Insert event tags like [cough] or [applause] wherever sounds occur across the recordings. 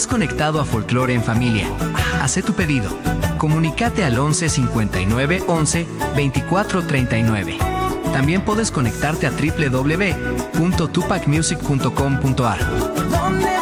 Estás conectado a Folklore en Familia. Hace tu pedido. Comunicate al 11 59 11 24 39. También puedes conectarte a www.tupacmusic.com.ar.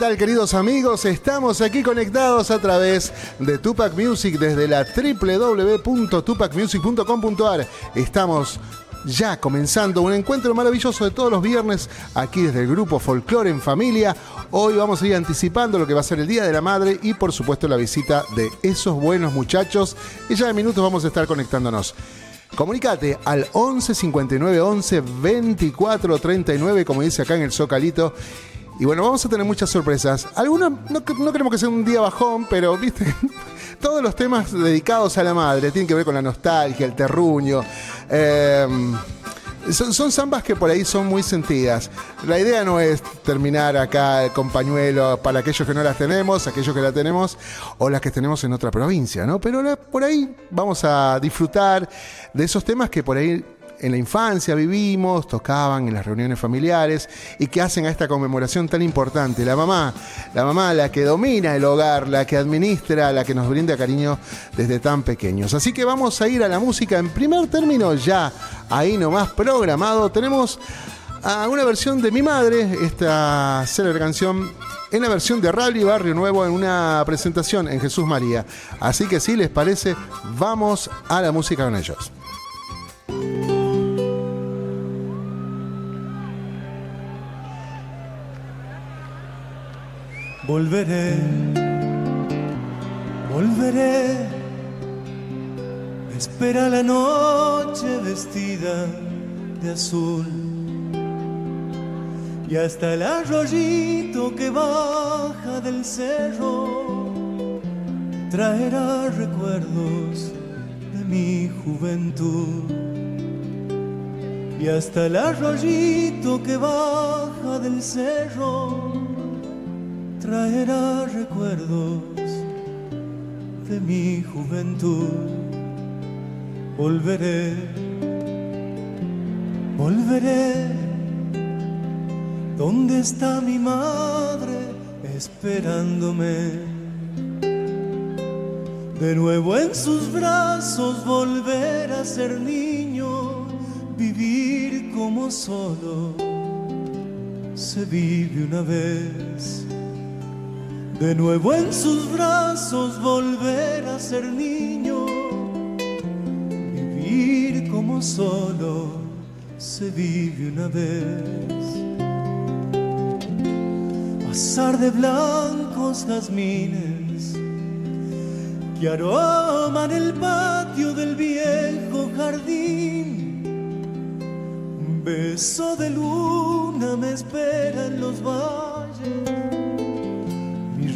tal queridos amigos? Estamos aquí conectados a través de Tupac Music desde la www.tupacmusic.com.ar. Estamos ya comenzando un encuentro maravilloso de todos los viernes aquí desde el grupo Folklore en Familia. Hoy vamos a ir anticipando lo que va a ser el Día de la Madre y por supuesto la visita de esos buenos muchachos. Y ya en minutos vamos a estar conectándonos. Comunicate al 11 59 11 24 39, como dice acá en el Zocalito, y bueno, vamos a tener muchas sorpresas. Algunos, no, queremos que sea un día bajón, pero viste, [laughs] todos los temas dedicados a la madre tienen que ver con la nostalgia, el terruño. Em, son, son, zambas que por ahí son muy sentidas. La idea no es terminar acá con pañuelo para aquellos que no las tenemos, aquellos que la tenemos o las que tenemos en otra provincia, ¿no? Pero por ahí vamos a disfrutar de esos temas que por ahí en la infancia vivimos, tocaban en las reuniones familiares y que hacen a esta conmemoración tan importante. La mamá, la mamá, la que domina el hogar, la que administra, la que nos brinda cariño desde tan pequeños. Así que vamos a ir a la música en primer término ya, ahí nomás programado. Tenemos a una versión de mi madre, esta célebre canción en la versión de Rally Barrio Nuevo en una presentación en Jesús María. Así que si les parece, vamos a la música con ellos. Volveré, volveré. espera la noche vestida de azul. Y hasta el arroyito que baja del cerro traerá recuerdos de mi juventud. Y hasta el arroyito que baja del cerro traerá recuerdos de mi juventud. Volveré, volveré. ¿Dónde está mi madre esperándome? De nuevo en sus brazos volver a ser niño, vivir como solo se vive una vez de nuevo en sus brazos volver a ser niño, vivir como solo se vive una vez. Pasar de blancos jazmines que aroman el patio del viejo jardín. Un beso de luna me espera en los valles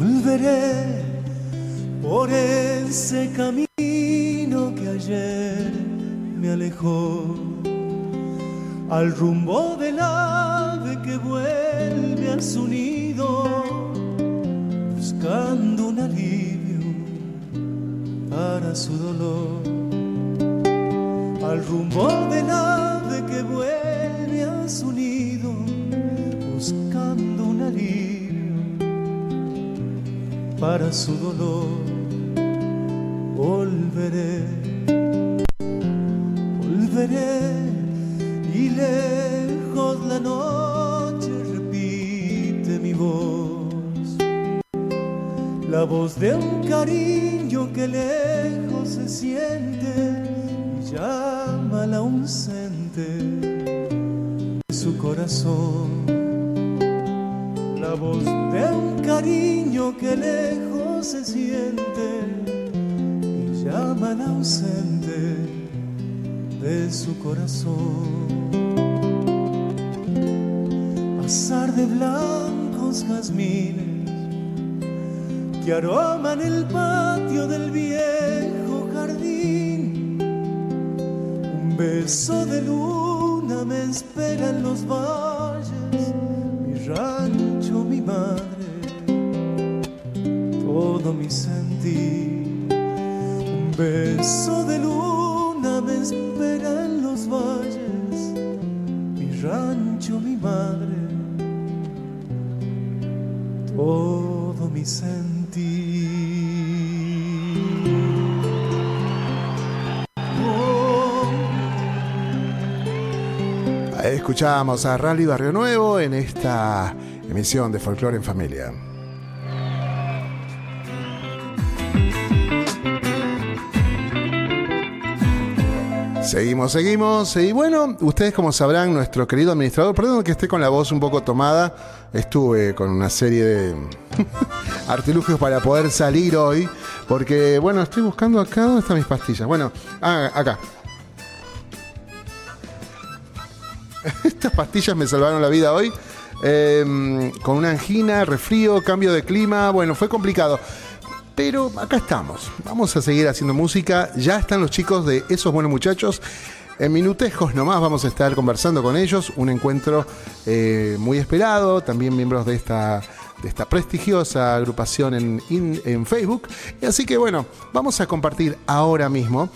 Volveré por ese camino que ayer me alejó al rumbo del ave que vuelve a su nido buscando un alivio para su dolor. Al rumbo del ave para su dolor volveré volveré y lejos la noche repite mi voz la voz de un cariño que lejos se siente y llama al ausente de su corazón. La voz de un cariño que lejos se siente y llama al ausente de su corazón. Azar de blancos jazmines que aroman el patio del viejo jardín. Un beso de luna me espera en los Ahí Escuchábamos a Rally Barrio Nuevo en esta emisión de Folklore en Familia. Seguimos, seguimos. Y bueno, ustedes como sabrán, nuestro querido administrador, perdón que esté con la voz un poco tomada, estuve con una serie de [laughs] artilugios para poder salir hoy, porque bueno, estoy buscando acá, ¿dónde están mis pastillas? Bueno, ah, acá. [laughs] Estas pastillas me salvaron la vida hoy. Eh, con una angina, resfrío, cambio de clima. Bueno, fue complicado. Pero acá estamos. Vamos a seguir haciendo música. Ya están los chicos de esos buenos muchachos. En minutejos nomás vamos a estar conversando con ellos. Un encuentro eh, muy esperado. También miembros de esta, de esta prestigiosa agrupación en, en Facebook. Y así que bueno, vamos a compartir ahora mismo.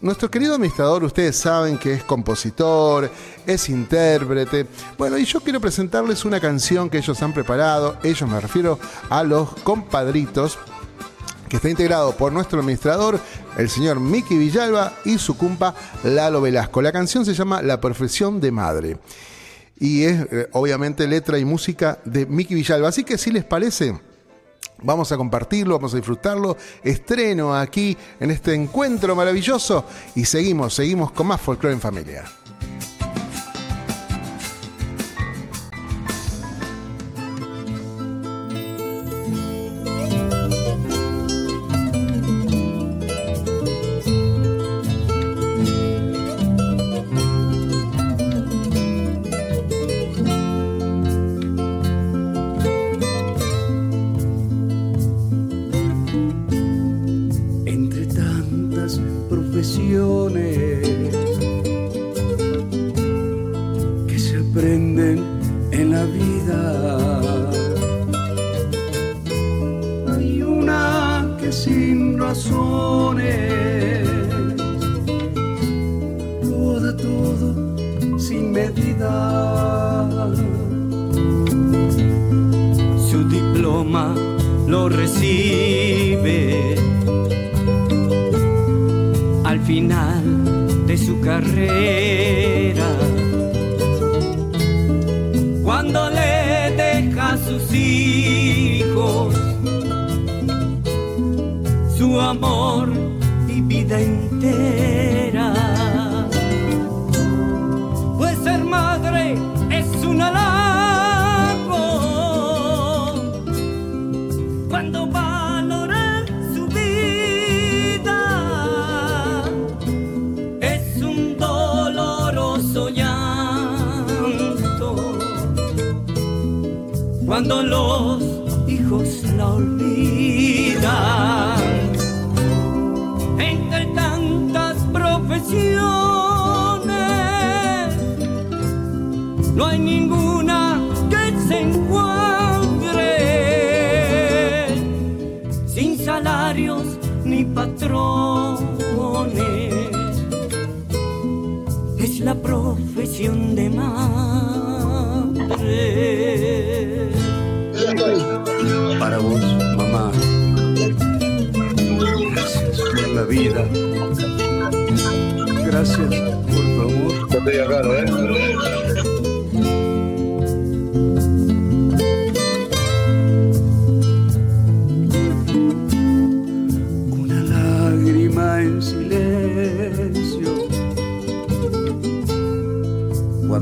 Nuestro querido administrador, ustedes saben que es compositor, es intérprete. Bueno, y yo quiero presentarles una canción que ellos han preparado. Ellos me refiero a los compadritos que está integrado por nuestro administrador, el señor Miki Villalba, y su cumpa Lalo Velasco. La canción se llama La profesión de madre. Y es eh, obviamente letra y música de Miki Villalba. Así que si les parece, vamos a compartirlo, vamos a disfrutarlo. Estreno aquí en este encuentro maravilloso. Y seguimos, seguimos con más folclore en familia. Hay ninguna que se encuentre sin salarios ni patrones. Es la profesión de madre. Para vos, mamá. Gracias por la vida. Gracias por tu amor. Una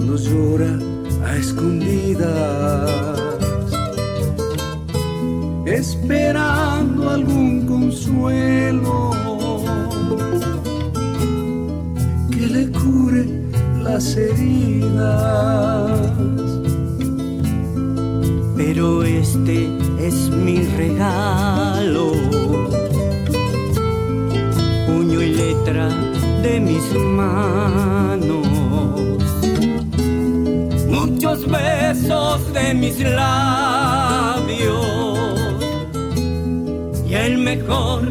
Cuando llora a escondidas esperando algún consuelo que le cure las heridas. pero este es mi regalo. Puño y letra de mis manos. Besos de mis labios. Y el mejor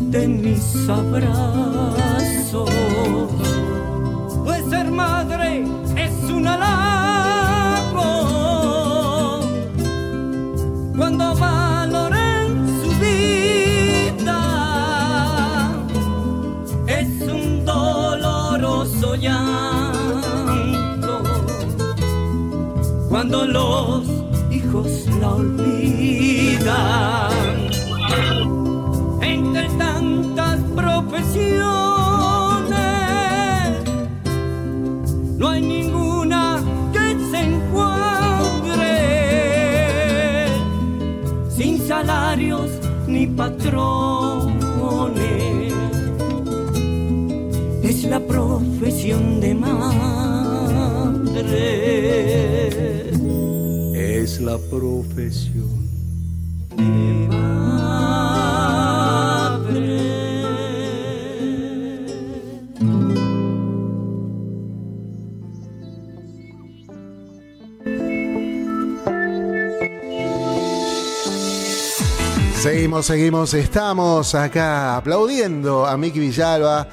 de mis abrazos. Pues ser madre es un halago cuando los hijos la olvidan. Entre tantas profesiones, no hay ninguna que se encuentre sin salarios ni patrones. Es la profesión de madre. La profesión. Seguimos, seguimos, estamos acá aplaudiendo a Miki Villalba,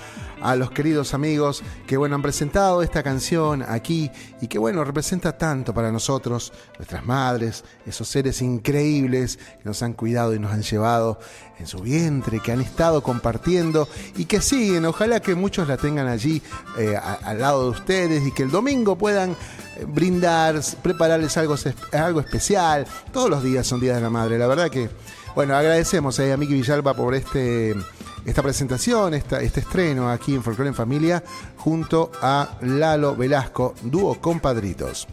a los queridos amigos que bueno han presentado esta canción aquí y que bueno representa tanto para nosotros, nuestras madres, esos seres increíbles que nos han cuidado y nos han llevado en su vientre, que han estado compartiendo y que siguen. Ojalá que muchos la tengan allí eh, al lado de ustedes y que el domingo puedan eh, brindar, prepararles algo, algo especial. Todos los días son días de la madre, la verdad que bueno, agradecemos eh, a Miki Villalba por este, esta presentación, esta- este estreno aquí en Folklore en Familia, junto a Lalo Velasco, dúo compadritos.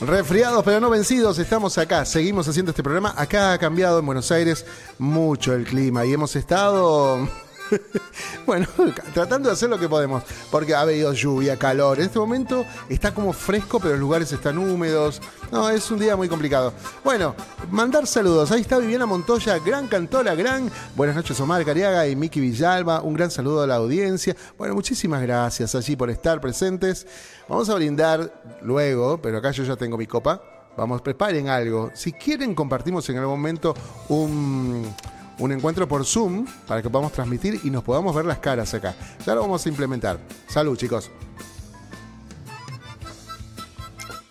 Resfriados pero no vencidos, estamos acá, seguimos haciendo este programa. Acá ha cambiado en Buenos Aires mucho el clima y hemos estado, [laughs] bueno, tratando de hacer lo que podemos, porque ha habido lluvia, calor. En este momento está como fresco, pero los lugares están húmedos. No, es un día muy complicado. Bueno, mandar saludos. Ahí está Viviana Montoya, gran cantora, gran. Buenas noches, Omar Cariaga y Miki Villalba. Un gran saludo a la audiencia. Bueno, muchísimas gracias allí por estar presentes. Vamos a brindar luego, pero acá yo ya tengo mi copa. Vamos, preparen algo. Si quieren, compartimos en algún momento un, un encuentro por Zoom para que podamos transmitir y nos podamos ver las caras acá. Ya lo vamos a implementar. Salud, chicos.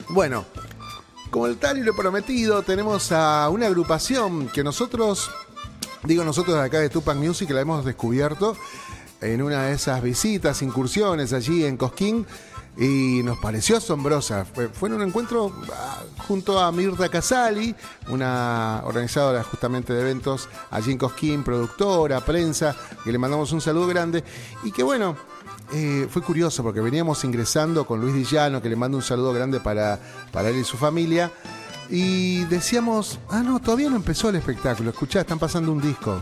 Bueno, como el tal y lo prometido, tenemos a una agrupación que nosotros, digo nosotros de acá de Tupac Music, la hemos descubierto en una de esas visitas, incursiones allí en Cosquín y nos pareció asombrosa. Fue, en un encuentro ah, junto a Mirta Casali, una organizadora justamente de eventos allí en Cosquín, productora, prensa, que le mandamos un saludo grande y que bueno, eh, fue curioso porque veníamos ingresando con Luis Dillano, que le mando un saludo grande para, para él y su familia. Y decíamos, ah, no, todavía no empezó el espectáculo. Escuchá, están pasando un disco.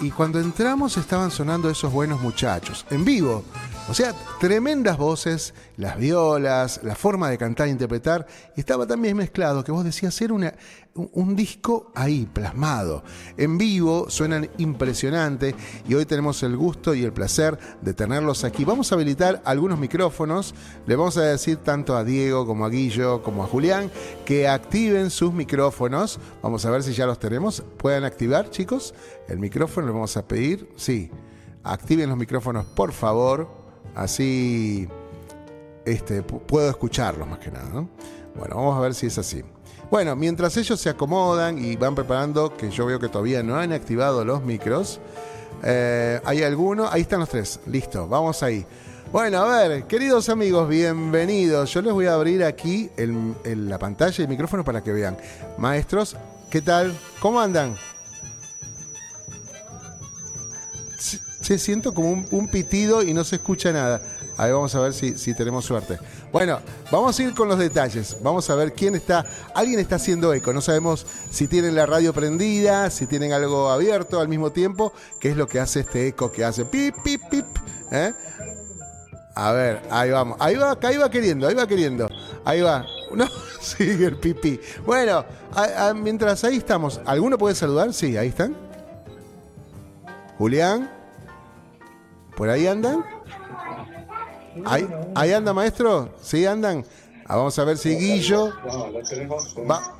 Y cuando entramos estaban sonando esos buenos muchachos, en vivo. O sea, tremendas voces, las violas, la forma de cantar e interpretar. Y estaba también mezclado, que vos decías, era un disco ahí, plasmado. En vivo suenan impresionante y hoy tenemos el gusto y el placer de tenerlos aquí. Vamos a habilitar algunos micrófonos. Le vamos a decir tanto a Diego como a Guillo como a Julián que activen sus micrófonos. Vamos a ver si ya los tenemos. ¿Pueden activar, chicos? El micrófono le vamos a pedir. Sí. Activen los micrófonos, por favor. Así este, pu- puedo escucharlos más que nada. ¿no? Bueno, vamos a ver si es así. Bueno, mientras ellos se acomodan y van preparando, que yo veo que todavía no han activado los micros, eh, hay alguno, ahí están los tres, listo, vamos ahí. Bueno, a ver, queridos amigos, bienvenidos. Yo les voy a abrir aquí el- la pantalla y el micrófono para que vean. Maestros, ¿qué tal? ¿Cómo andan? Se siento como un, pitido y no se escucha nada. Ahí vamos a ver si, si tenemos suerte. Bueno, vamos a ir con los detalles. Vamos a ver quién está. Alguien está haciendo eco. No sabemos si tienen la radio prendida, si tienen algo abierto al mismo tiempo, que es lo que hace este eco que hace pip, pip, pip. ¿eh? A ver, ahí vamos. Ahí va, ahí va queriendo, ahí va queriendo. Ahí va. No, [laughs] sigue el pipí. Bueno, mientras ahí estamos, ¿alguno puede saludar? Sí, ahí están. Julián. ¿Por ahí andan? ¿Ahí, ahí anda, maestro? ¿Sí andan? Ah, vamos a ver si Guillo. Va-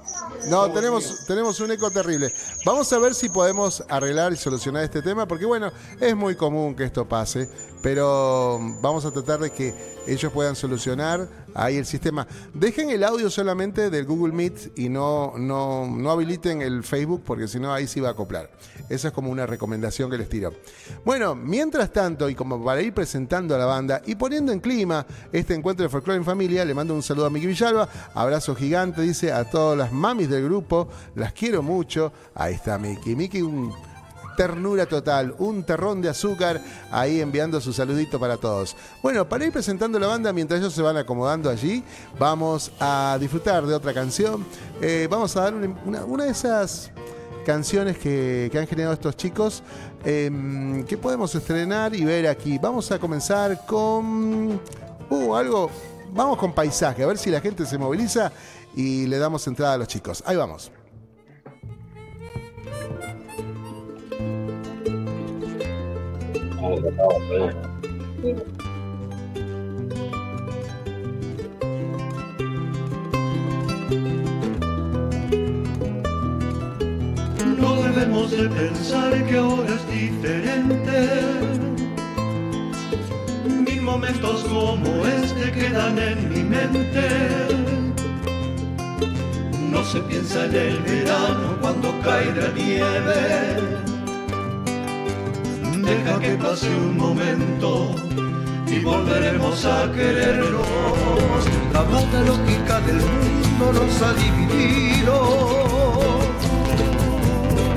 No, tenemos, tenemos un eco terrible. Vamos a ver si podemos arreglar y solucionar este tema, porque bueno, es muy común que esto pase, pero vamos a tratar de que ellos puedan solucionar ahí el sistema. Dejen el audio solamente del Google Meet y no, no, no habiliten el Facebook, porque si no ahí sí va a acoplar. Esa es como una recomendación que les tiro. Bueno, mientras tanto, y como para ir presentando a la banda y poniendo en clima este encuentro de folclore en familia, le mando un saludo a Miki Villalba, abrazo gigante, dice a todas las mamis del grupo, las quiero mucho. Ahí está Miki. Miki, un ternura total, un terrón de azúcar, ahí enviando su saludito para todos. Bueno, para ir presentando la banda, mientras ellos se van acomodando allí, vamos a disfrutar de otra canción. Eh, vamos a dar una, una- de esas canciones que, que han generado estos chicos em, que podemos estrenar y ver aquí. Vamos a comenzar con uh, algo, vamos con paisaje, a ver si la gente se moviliza y le damos entrada a los chicos. Ahí vamos. No debemos de pensar que ahora es diferente. Mil momentos como este quedan en mi mente. No se piensa en el verano cuando cae la nieve. Deja que pase un momento y volveremos a querernos. La mata lógica del mundo nos ha dividido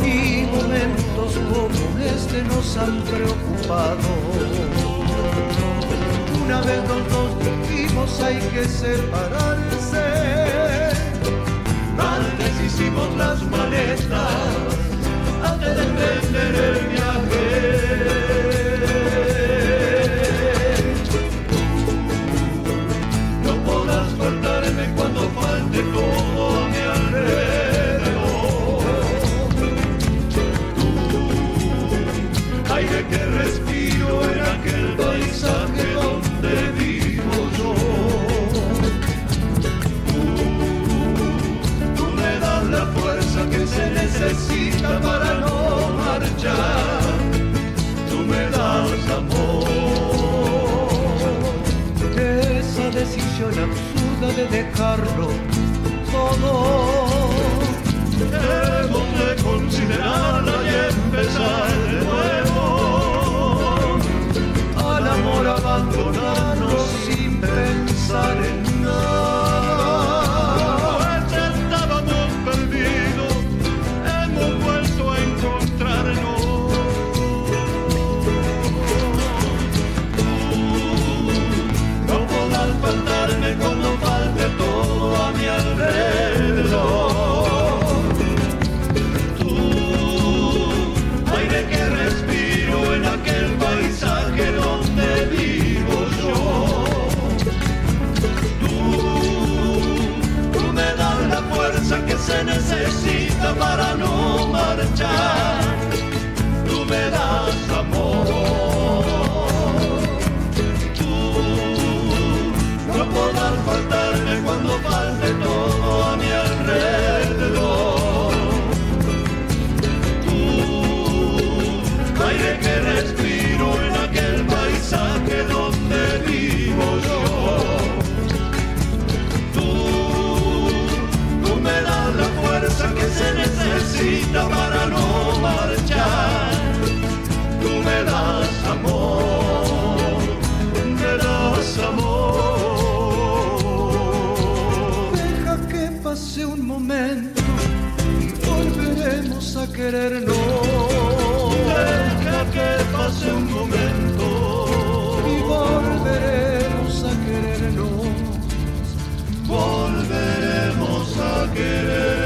y momentos como este nos han preocupado. Una vez los dos dijimos hay que separarse, antes hicimos las maletas antes de emprender el viaje. Necesita para no marchar. Tú me das amor. Esa decisión absurda de dejarlo todo. Hemos de considerarla y empezar de nuevo. Al amor abandonarnos sin pensar en mercy. Querernos. Deja que pase un momento y volveremos a querernos. Volveremos a querernos.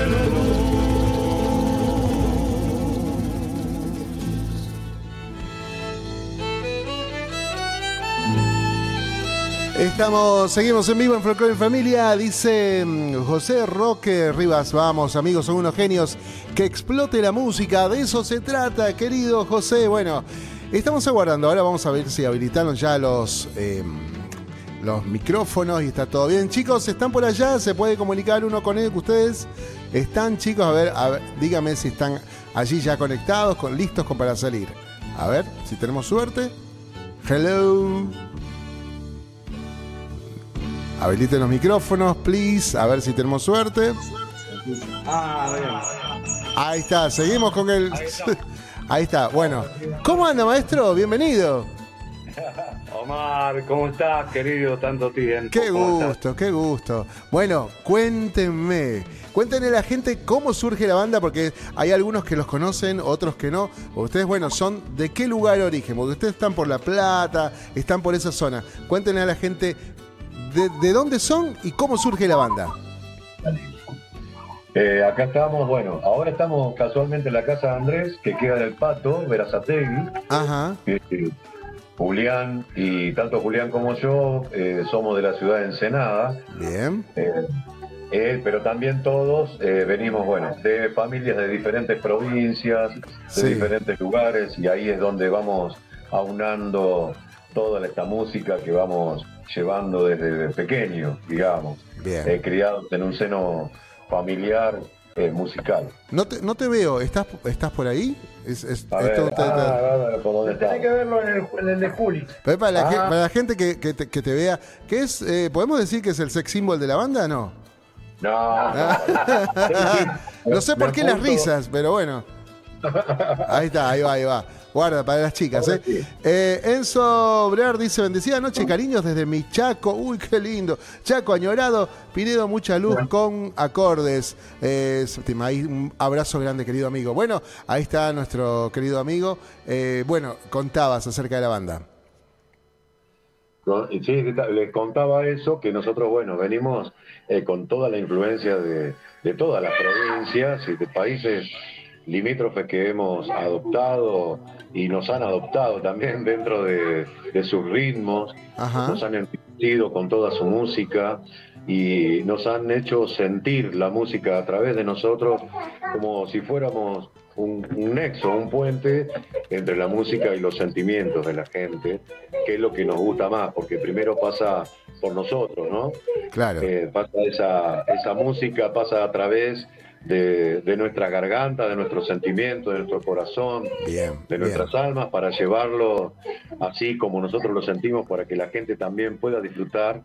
Estamos, seguimos en vivo en Folklore en Familia. Dice mm, José Roque Rivas, vamos amigos, son unos genios. Que explote la música, de eso se trata, querido José. Bueno, estamos aguardando, ahora vamos a ver si habilitaron ya los, eh, los micrófonos y está todo bien. Chicos, ¿están por allá? ¿Se puede comunicar uno con él? ¿Ustedes están, chicos? A ver, a ver, dígame si están allí ya conectados, con, listos con, para salir. A ver, si tenemos suerte. Hello. Habiliten los micrófonos, please. A ver si tenemos suerte. Ahí está, seguimos con el. Ahí está, [laughs] bueno. ¿Cómo anda, maestro? Bienvenido. [laughs] Omar, ¿cómo estás, querido? Tanto tiempo. Qué gusto, qué gusto. Bueno, cuéntenme. Cuéntenle a la gente cómo surge la banda, porque hay algunos que los conocen, otros que no. Ustedes, bueno, son de qué lugar origen, porque ustedes están por La Plata, están por esa zona. Cuéntenle a la gente de, de dónde son y cómo surge la banda. Eh, acá estamos, bueno, ahora estamos casualmente en la casa de Andrés, que queda en el Pato, Verazategui. Ajá, Eh, Julián y tanto Julián como yo eh, somos de la ciudad de Ensenada, bien. eh, pero también todos venimos, bueno, de familias de diferentes provincias, de Sí. diferentes lugares, y ahí es donde vamos aunando toda esta música que vamos llevando desde pequeños, digamos, Bien. criados en un seno familiar eh, musical. No te, no te veo, ¿estás, estás por ahí? Es, es- A ver, esto ah, ¿por dónde está? verlo en el, en el de Juli. Pero para, la, Ah. para la gente que, que te, que te vea, ¿qué es? eh, ¿Podemos decir que es el sex symbol de la banda? No. No, [laughs] No sé por qué las risas, pero bueno. Ahí está, ahí va, ahí va. Guarda para las chicas, ¿eh? Eh, Enzo Brear dice, bendecida noche, cariños desde mi Chaco. Uy, qué lindo. Chaco añorado, Pinedo, mucha luz con acordes. Eh, ahí un abrazo grande, querido amigo. Bueno, ahí está nuestro querido amigo. Eh, bueno, contabas acerca de la banda. Sí, les contaba eso, que nosotros, bueno, venimos eh, con toda la influencia de, de todas las provincias y de países limítrofes que hemos adoptado y nos han adoptado también [laughs] dentro de, de sus ritmos, Ajá. nos han enriquecido con toda su música y nos han hecho sentir la música a través de nosotros como si fuéramos un, un nexo, un puente entre la música y los sentimientos de la gente, que es lo que nos gusta más, porque primero pasa por nosotros, ¿no? Claro. Eh, pasa esa, esa música, pasa a través de, de nuestra garganta, de nuestros sentimientos, de nuestro corazón, Bien. de bien. nuestras almas para llevarlo así como nosotros lo sentimos para que la gente también pueda disfrutar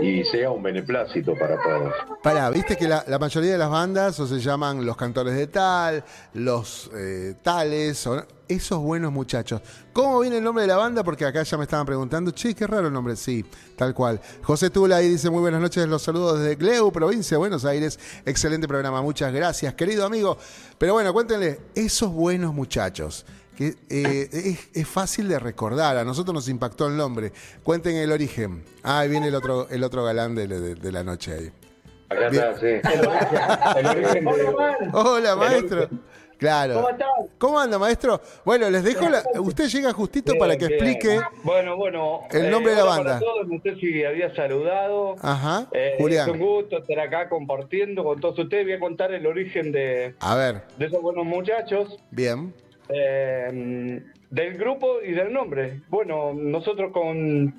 y sea un beneplácito para todos. Pará, viste que la, la mayoría de las bandas o se llaman los cantores de tal, los eh, tales, o- esos buenos muchachos. ¿Cómo viene el nombre de la banda? Porque acá ya me estaban preguntando, che, qué raro el nombre, sí, tal cual. José Tula ahí dice, muy buenas noches, los saludos desde Gleu, provincia de Buenos Aires. Excelente programa, muchas gracias, querido amigo. Pero bueno, cuéntenle, esos buenos muchachos. Que, eh, es, es fácil de recordar, a nosotros nos impactó el nombre. Cuenten el origen. Ah, ahí viene el otro, el otro galán de, de- de la noche ahí. Acá Bien. está, sí. [laughs] El origen de- Hola, maestro. Claro. ¿Cómo estás? ¿Cómo anda, maestro? Bueno, les dejo la... Usted llega justito para que Bien, explique... Bueno, bueno. el nombre de la banda. para todos, no sé si había saludado. Ajá, Eh, Julián. Es un gusto estar acá compartiendo con todos ustedes. Voy a contar el origen de, A ver, de esos buenos muchachos, bien. eh, del grupo y del nombre. Bueno, nosotros con,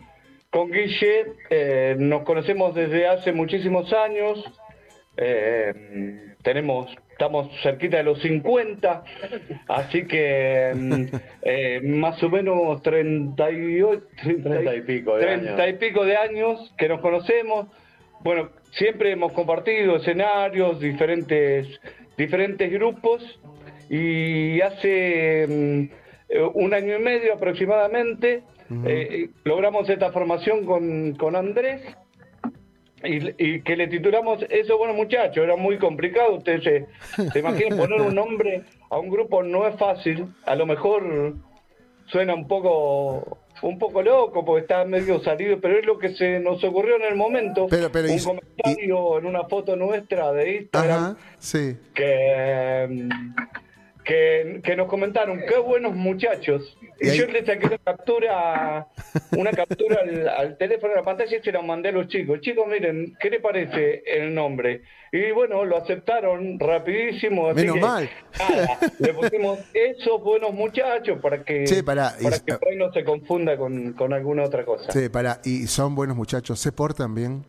con Guille eh, nos conocemos desde hace muchísimos años. Eh, tenemos, estamos cerquita de los 50, así que mm, [laughs] eh, más o menos 38, 30 y pico de 30 y años. pico de años que nos conocemos. Bueno, siempre hemos compartido escenarios, diferentes, diferentes grupos y hace mm, eh, un año y medio aproximadamente eh, logramos esta formación con, con Andrés y, y que le titulamos Eso bueno muchachos, era muy complicado, ustedes se, se imaginan poner un nombre a un grupo no es fácil, a lo mejor suena un poco un poco loco porque está medio salido, pero es lo que se nos ocurrió en el momento. Pero- pero un comentario en una foto nuestra de Instagram Ajá, sí. que, que, que nos comentaron, qué buenos muchachos. Y Y, yo le saqué una captura, una captura al, al teléfono, a la pantalla y se la mandé a los chicos. Chicos, miren, ¿qué les parece el nombre? Y bueno, lo aceptaron rapidísimo. así Menos que, mal. nada, le pusimos esos buenos muchachos para que, y- para que no se confunda con, con alguna otra cosa. Sí, para, y son buenos muchachos, ¿se portan bien?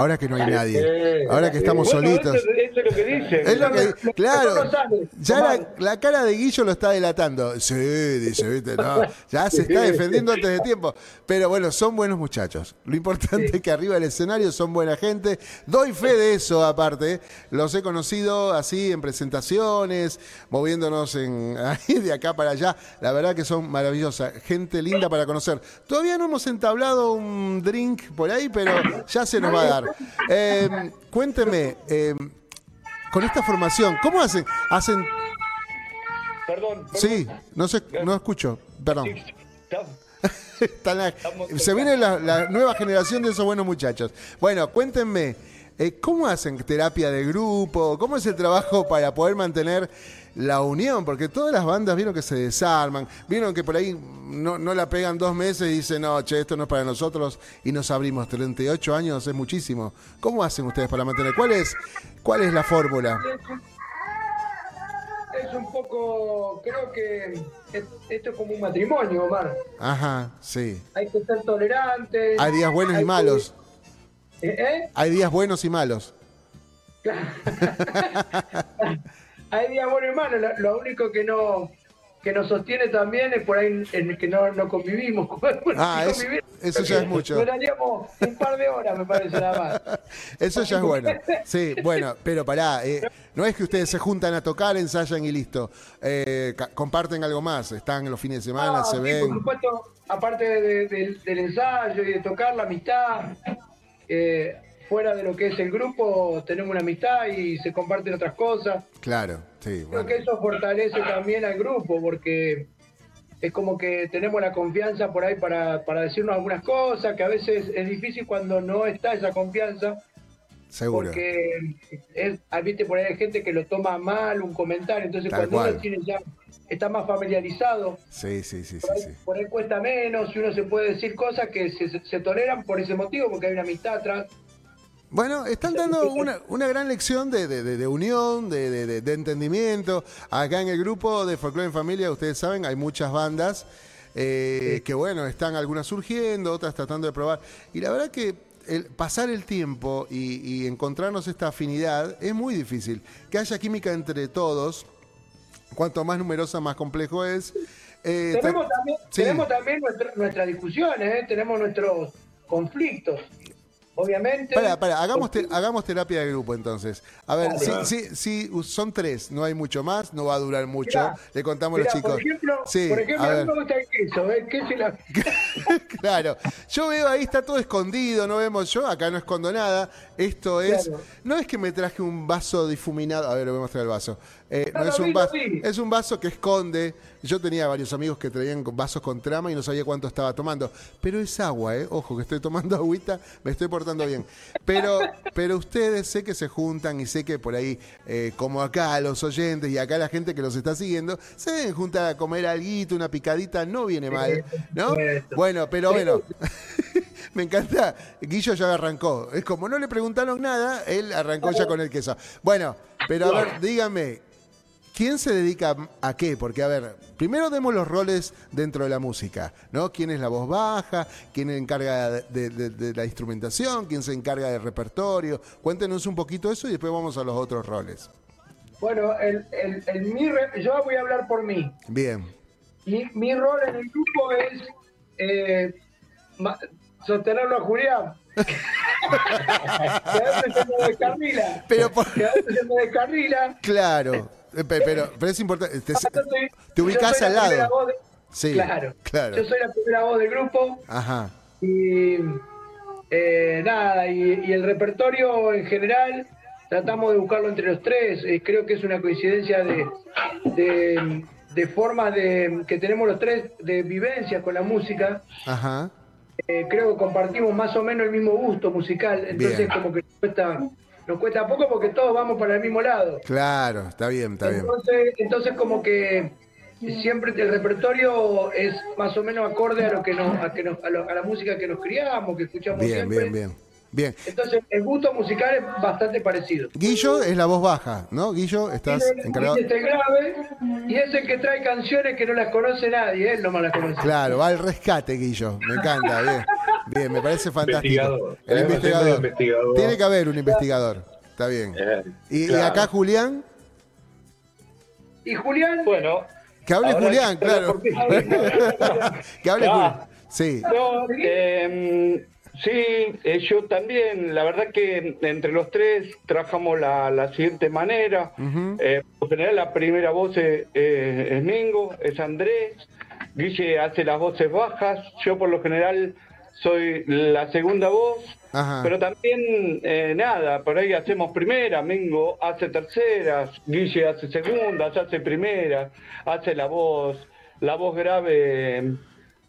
Ahora que no hay nadie, ahora que estamos bueno, solitos. Eso, eso es lo que dicen. Es lo que, No, claro, ya la cara de Guillo lo está delatando. Sí, dice, viste, no, ya se está defendiendo antes de tiempo. Pero bueno, son buenos muchachos. Lo importante es que arriba del escenario son buena gente. Doy fe de eso, aparte. Los he conocido así en presentaciones, moviéndonos en, [laughs] ahí de acá para allá. La verdad que son maravillosas. Gente linda para conocer. Todavía no hemos entablado un drink por ahí, pero ya se nos va a dar. Eh, cuénteme, eh, con esta formación, ¿cómo hacen? Hacen. Perdón. perdón. Sí, no sé, no escucho. Perdón. La- se viene la, la nueva generación de esos buenos muchachos. Bueno, cuéntenme, eh, ¿cómo hacen terapia de grupo? ¿Cómo es el trabajo para poder mantener la unión? Porque todas las bandas vieron que se desarman, vieron que por ahí no, no la pegan dos meses y dicen, no, che, esto no es para nosotros y nos abrimos. 38 años es muchísimo. ¿Cómo hacen ustedes para mantener? ¿Cuál es, cuál es la fórmula? Es un poco, creo que es- esto es como un matrimonio, Omar. Ajá, sí. Hay que ser tolerantes. Hay días buenos hay y malos. ¿Eh? ¿Eh? Hay días buenos y malos. [laughs] Hay días buenos y malos. Lo, lo único que no que nos sostiene también es por ahí en, en que no, no convivimos. [laughs] Ah, Si eso- ya es mucho. Duraríamos un par de horas, me parece nada más. [laughs] Eso ya es bueno. Sí, bueno, pero pará, eh, no es que ustedes se juntan a tocar, ensayan y listo. Eh, comparten algo más, están los fines de semana, Ah, se sí, ven. Por supuesto, aparte de- de- del ensayo y de tocar la amistad, eh, fuera de lo que es el grupo, tenemos una amistad y se comparten otras cosas. Claro, sí, Creo bueno. que eso fortalece también al grupo porque es como que tenemos la confianza por ahí para, para decirnos algunas cosas, que a veces es difícil cuando no está esa confianza, Seguro. porque es, ah, viste, por ahí hay gente que lo toma mal, un comentario, entonces Tal cuando cual. uno tiene ya, está más familiarizado, Sí, sí, sí, sí, por ahí, sí. por ahí cuesta menos y uno se puede decir cosas que se toleran por ese motivo, porque hay una amistad atrás. Bueno, están dando una, una gran lección de, de- de- de unión, de, entendimiento. Acá en el grupo de Folklore en Familia, ustedes saben, hay muchas bandas eh, que, bueno, están algunas surgiendo, otras tratando de probar. Y la verdad que el pasar el tiempo y, y encontrarnos esta afinidad es muy difícil. Que haya química entre todos, cuanto más numerosa, más complejo es. Eh, tenemos ta- también, sí. tenemos también nuestra- nuestras discusiones, ¿eh? tenemos nuestros conflictos. Obviamente. Para, para, hagamos, te- hagamos terapia de grupo entonces. A ver, si, si, si son tres, no hay mucho más, no va a durar mucho. Mirá, Le contamos a los chicos. Por ejemplo, sí, por ejemplo a a, mí me gusta el queso, ¿eh? queso y la... [laughs] claro, yo veo ahí está todo escondido, no vemos yo, acá no escondo nada. Esto es, Claro. no es que me traje un vaso difuminado, a ver, le voy a mostrar el vaso. Eh, no, No, es un vi, vaso, vi. es un vaso que esconde. Yo tenía varios amigos que traían vasos con trama y no sabía cuánto estaba tomando. Pero es agua, ¿eh? Ojo, que estoy tomando [laughs] agüita, me estoy portando bien. Pero, pero ustedes sé que se juntan y sé que por ahí, eh, como acá los oyentes y acá la gente que los está siguiendo, se deben juntar a comer alguito, una picadita, no viene mal, ¿no? Bueno, pero bueno. [laughs] Me encanta, Guillo ya arrancó. Es como no le preguntaron nada, él arrancó ya con el queso. Bueno, pero a ver, dígame, ¿quién se dedica a qué? Porque, a ver, primero demos los roles dentro de la música, ¿no? ¿Quién es la voz baja? ¿Quién encarga de, de- de la instrumentación? ¿Quién se encarga del repertorio? Cuéntenos un poquito eso y después vamos a los otros roles. Bueno, el, el, el- mi re- yo voy a hablar por mí. Bien. Y mi rol en el grupo es eh, sostenerlo a Julián. [laughs] Quedarse de Carrila. Pero por- Quedarse de Carrila. Claro, pero, pero, es importante. Te, te ubicás al la lado. de- Sí, claro, claro. Yo soy la primera voz del grupo Ajá. y, Eh, nada, y, y el repertorio en general tratamos de buscarlo entre los tres. Eh, creo que es una coincidencia de, de, de formas de, que tenemos los tres de vivencias con la música. Ajá. Eh, creo que compartimos más o menos el mismo gusto musical, entonces Bien. como que nos cuesta, nos cuesta poco porque todos vamos para el mismo lado. Claro, está bien, está bien. Entonces, entonces como que siempre el repertorio es más o menos acorde a lo que nos, a, que nos- a, lo- a la música que nos criamos, que escuchamos Bien, siempre. bien, bien. Bien. Entonces el gusto musical es bastante parecido. Guillo es la voz baja, ¿no? Guillo, estás encargado. es el grave y es el que trae canciones que no las conoce nadie, él no más las conoce. Claro, va al rescate, Guillo. Me encanta, bien. Bien, me parece fantástico. Investigador. El Eh, investigador. Tiene que haber un investigador. Está bien. Eh, Y, y acá Julián. Y Julián, Bueno, Que hable Julián, que- claro. [laughs] que hable Ah. Julián. Sí. No, eh, sí, eh, yo también. La verdad que entre los tres trabajamos la, la siguiente manera. Eh, por general la primera voz es, Mingo, es Andrés. Guille hace las voces bajas. Yo por lo general soy la segunda voz. Ajá. Pero también, eh, nada, por ahí hacemos primera, Mingo hace terceras, Guille hace segundas, hace primeras, hace la voz, la voz grave,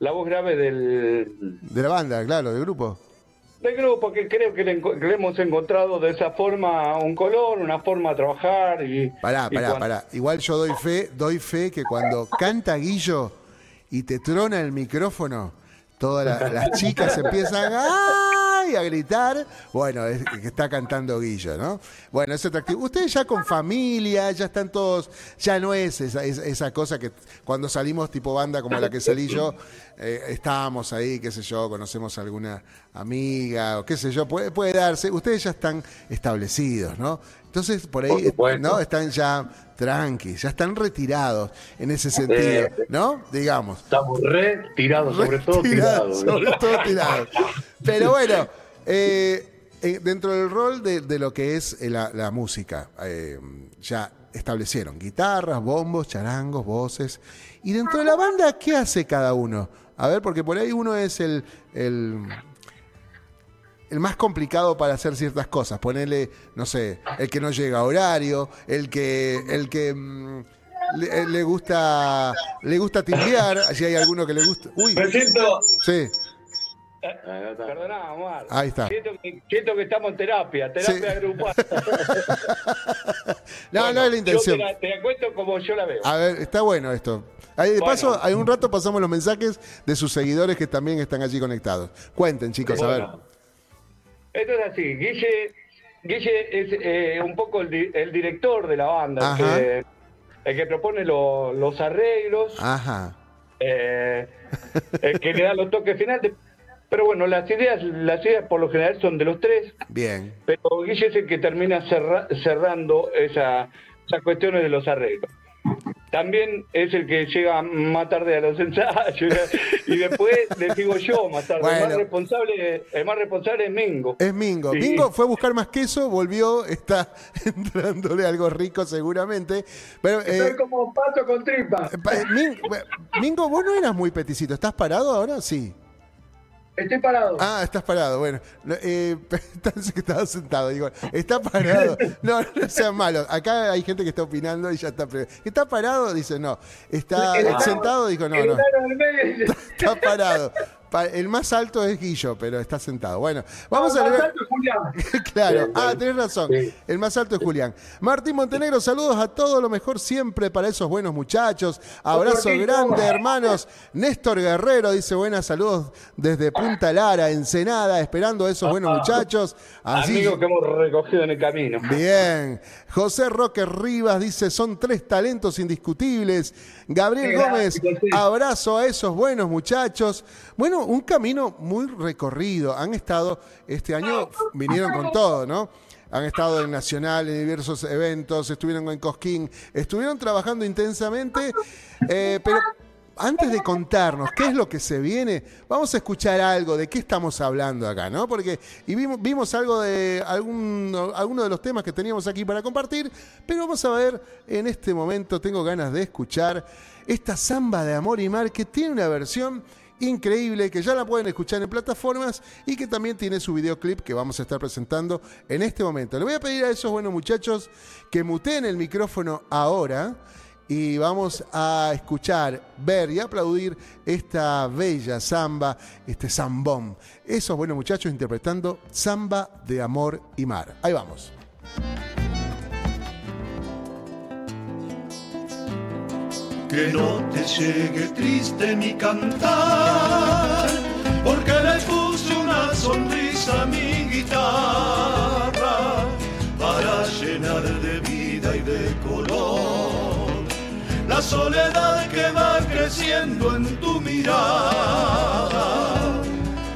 la voz grave del, De la banda, claro, del grupo. del grupo, que creo que le, enco- que le hemos encontrado de esa forma un color, una forma de trabajar y... Pará, y pará, cuando- pará. Igual yo doy fe, doy fe que cuando canta Guillo y te trona el micrófono, todas la- las chicas empiezan ¡ay! a gritar. Bueno, es que está cantando Guillo, ¿no? Bueno, es atractivo. Ustedes ya con familia, ya están todos, ya no es esa, esa, esa cosa que cuando salimos tipo banda como la que salí yo, eh, estábamos ahí, qué sé yo, conocemos a alguna amiga o qué sé yo, puede, puede darse. Ustedes ya están establecidos, ¿no? Entonces, por ahí. ¿no? Están ya tranquis, ya están retirados en ese sentido, Eh, ¿no? Digamos. Estamos retirados, sobre todo tirados. sobre todo tirados. Pero bueno, eh, eh, dentro del rol de, de lo que es eh, la, la música, ya establecieron guitarras, bombos, charangos, voces. Y dentro de la banda, ¿qué hace cada uno? A ver, porque por ahí uno es el, el, el más complicado para hacer ciertas cosas. Ponerle, no sé, el que no llega a horario, el que, el que mm, le, le gusta, le gusta timbiar, si hay alguno que le gusta. Uy, Me siento... sí. Perdona, Omar. Ahí está. Siento que, siento que estamos en terapia, terapia Sí. grupal. [laughs] No, no es la intención. Yo te la, te la cuento como yo la veo. A ver, está bueno esto. Ahí de Bueno. paso, hay un rato pasamos los mensajes de sus seguidores que también están allí conectados. Cuenten, chicos, a ver. Esto es así, Guille, Guille es eh, un poco el, di- el director de la banda, el que, el que propone lo- los arreglos, Ajá. eh, el que le da los toques finales. Pero bueno, las ideas, las ideas por lo general son de los tres, Bien. pero Guille es el que termina cerra- cerrando esa, esas cuestiones de los arreglos. También es el que llega más tarde a los [laughs] ensayos y después les digo yo más tarde. El, más responsable, el más responsable es Mingo. Es Mingo. Sí. Mingo fue a buscar más queso, volvió, está [laughs] entrándole algo rico seguramente. Pero, eh, soy como pato con tripa. pa- eh, Min- Mingo, vos no eras muy peticito. ¿Estás parado ahora? Sí. Estoy parado. Ah, estás parado, bueno. No, Eh, [laughs] estabas sentado. Digo, está parado. No, no sean malos. Acá hay gente que está opinando y ya está. ¿Está parado? Dice no. ¿Está El- sentado? Dijo no, no. Está parado. El más alto es Guillo, pero está sentado. Bueno, vamos "No, a más ver. alto, Julián". [laughs] Claro, Sí, ah, tenés razón. Sí. El más alto es Julián. Martín Montenegro, saludos a todos, lo mejor siempre para esos buenos muchachos. Abrazo grande, hermanos. Néstor Guerrero dice buenas saludos desde Punta Lara, Ensenada, esperando a esos buenos muchachos. Así, Amigos que hemos recogido en el camino. Bien. José Roque Rivas dice, son tres talentos indiscutibles. Gabriel Gómez, abrazo a esos buenos muchachos. Bueno, un camino muy recorrido. Han estado, este año vinieron con todo, ¿no? Han estado en Nacional, en diversos eventos, estuvieron en Cosquín, estuvieron trabajando intensamente, eh, pero antes de contarnos qué es lo que se viene, vamos a escuchar algo de qué estamos hablando acá, ¿no? Porque y vimos, vimos algo de algún, alguno de los temas que teníamos aquí para compartir, pero vamos a ver en este momento, tengo ganas de escuchar esta samba de amor y mar que tiene una versión increíble que ya la pueden escuchar en plataformas y que también tiene su videoclip que vamos a estar presentando en este momento. Le voy a pedir a esos buenos muchachos que muteen el micrófono ahora y vamos a escuchar, ver y aplaudir esta bella samba, este zambón. Esos buenos muchachos interpretando Samba de Amor y Mar. Ahí vamos. Que no te llegue triste mi cantar, porque le puse una sonrisa a mi guitarra para llenar de vida y de color la soledad que va creciendo en tu mirada.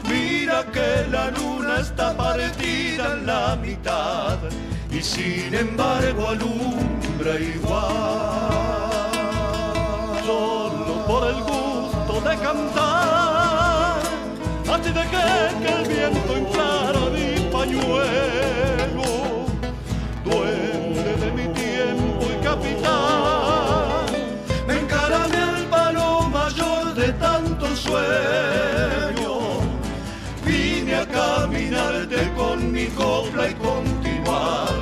Mira que la luna está partida en la mitad y sin embargo alumbra igual solo por el gusto de cantar. Así dejé que el viento inflara mi pañuelo, duende de mi tiempo y capital. Me encaramé al palo mayor de tanto sueño. Vine a caminarte con mi copla y continuar,